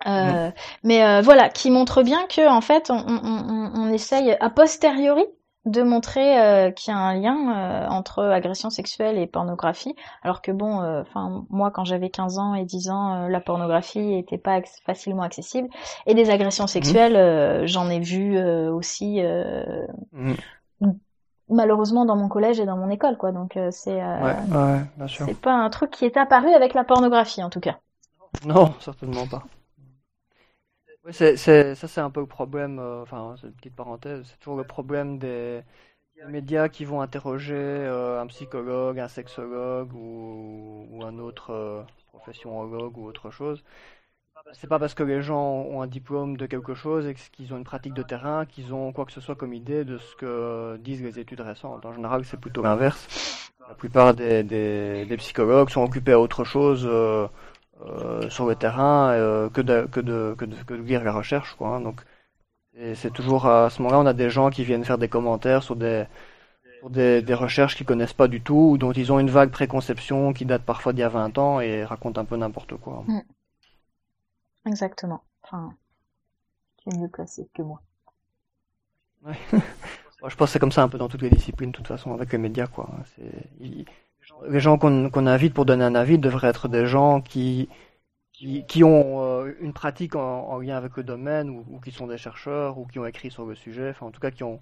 Euh, mais euh, voilà, qui montre bien que en fait, on, on, on, essaye a posteriori de montrer euh, qu'il y a un lien euh, entre agression sexuelle et pornographie, alors que bon, euh, enfin moi quand j'avais 15 ans et 10 ans, la pornographie était pas facilement accessible, et des agressions sexuelles, j'en ai vu aussi. Mmh. Malheureusement dans mon collège et dans mon école, quoi. Donc c'est
ouais,
c'est pas un truc qui est apparu avec la pornographie en tout cas.
Non, certainement pas. Oui, c'est, ça c'est un peu le problème, euh, enfin c'est une petite parenthèse, c'est toujours le problème des, médias qui vont interroger euh, un psychologue, un sexologue ou, un autre euh, ou autre chose. C'est pas parce que les gens ont un diplôme de quelque chose et qu'ils ont une pratique de terrain qu'ils ont quoi que ce soit comme idée de ce que disent les études récentes. En général, c'est plutôt l'inverse. La plupart des, des, des, psychologues sont occupés à autre chose. Euh, sur le terrain euh, que, de, que, de, que, de, que de lire la recherche. Quoi, hein. Donc c'est toujours à ce moment-là, on a des gens qui viennent faire des commentaires sur des, sur des, des recherches qu'ils connaissent pas du tout, ou dont ils ont une vague préconception qui date parfois d'il y a 20 ans et racontent un peu n'importe quoi. Mm.
Exactement. Enfin, tu es mieux placé que moi.
Ouais. je pense que c'est comme ça un peu dans toutes les disciplines, de toute façon, avec les médias, quoi. C'est, les gens qu'on invite pour donner un avis devraient être des gens qui, qui, ont euh, une pratique en, lien avec le domaine ou, qui sont des chercheurs ou qui ont écrit sur le sujet, enfin en tout cas qui ont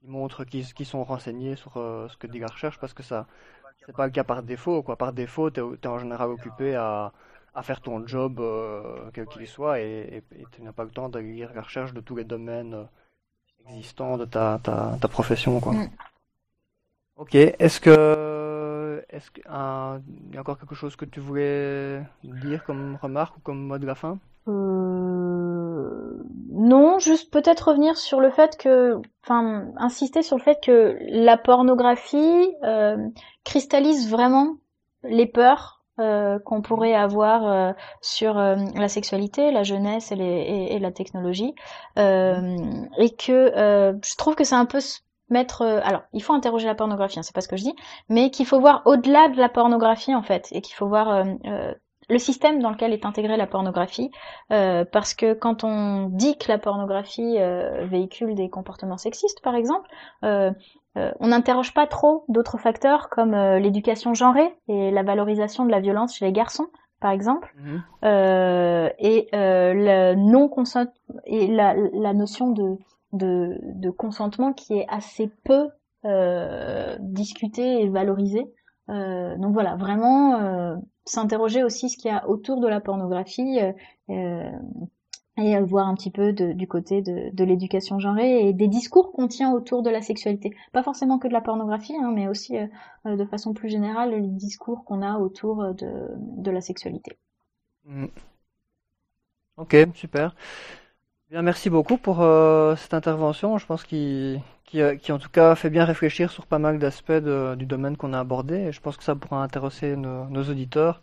qui montrent qui, qui sont renseignés sur euh, ce que dit la recherche parce que ça c'est pas le cas par défaut par défaut tu es, en général occupé à, faire ton job euh, quel qu'il soit et tu n'as pas le temps de lire la recherche de tous les domaines existants de ta profession quoi. Mm. Ok, est-ce que est-ce qu'il y a encore quelque chose que tu voulais dire comme remarque ou comme mot de la fin?
Euh... Non, juste peut-être revenir sur le fait que, enfin, insister sur le fait que la pornographie euh, cristallise vraiment les peurs euh, qu'on pourrait avoir euh, sur euh, la sexualité, la jeunesse et, et, la technologie, euh, et que je trouve que c'est un peu mettre euh, alors il faut interroger la pornographie hein, c'est pas ce que je dis mais qu'il faut voir au-delà de la pornographie en fait et qu'il faut voir euh, euh, le système dans lequel est intégrée la pornographie parce que quand on dit que la pornographie véhicule des comportements sexistes par exemple on n'interroge pas trop d'autres facteurs comme l'éducation genrée et la valorisation de la violence chez les garçons par exemple, mmh. et le non et la, la notion de de, consentement qui est assez peu euh, discuté et valorisé. Euh, donc voilà, vraiment euh, s'interroger aussi ce qu'il y a autour de la pornographie et voir un petit peu du côté de, l'éducation genrée et des discours qu'on tient autour de la sexualité. Pas forcément que de la pornographie, hein, mais aussi de façon plus générale les discours qu'on a autour de, la sexualité.
Mmh. Ok, super. Bien, merci beaucoup pour euh, cette intervention. Je pense qu'il qui, qui, en tout cas fait bien réfléchir sur pas mal d'aspects du domaine qu'on a abordé. Et je pense que ça pourra intéresser nos, nos, auditeurs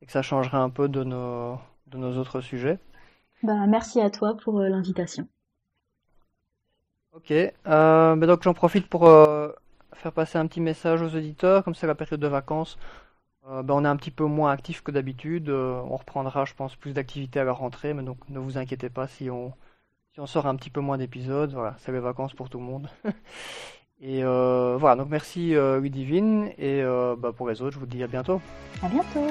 et que ça changerait un peu de nos, de nos autres sujets.
Bah, merci à toi pour euh, l'invitation.
Ok, euh, ben donc j'en profite pour euh, faire passer un petit message aux auditeurs. Comme c'est la période de vacances, euh, ben, on est un petit peu moins actif que d'habitude. Euh, on reprendra, je pense, plus d'activités à la rentrée, mais donc ne vous inquiétez pas si on, si on sort un petit peu moins d'épisodes. Voilà, c'est les vacances pour tout le monde. et euh, voilà, donc merci Ludivine, et bah, pour les autres, je vous dis à bientôt.
À bientôt.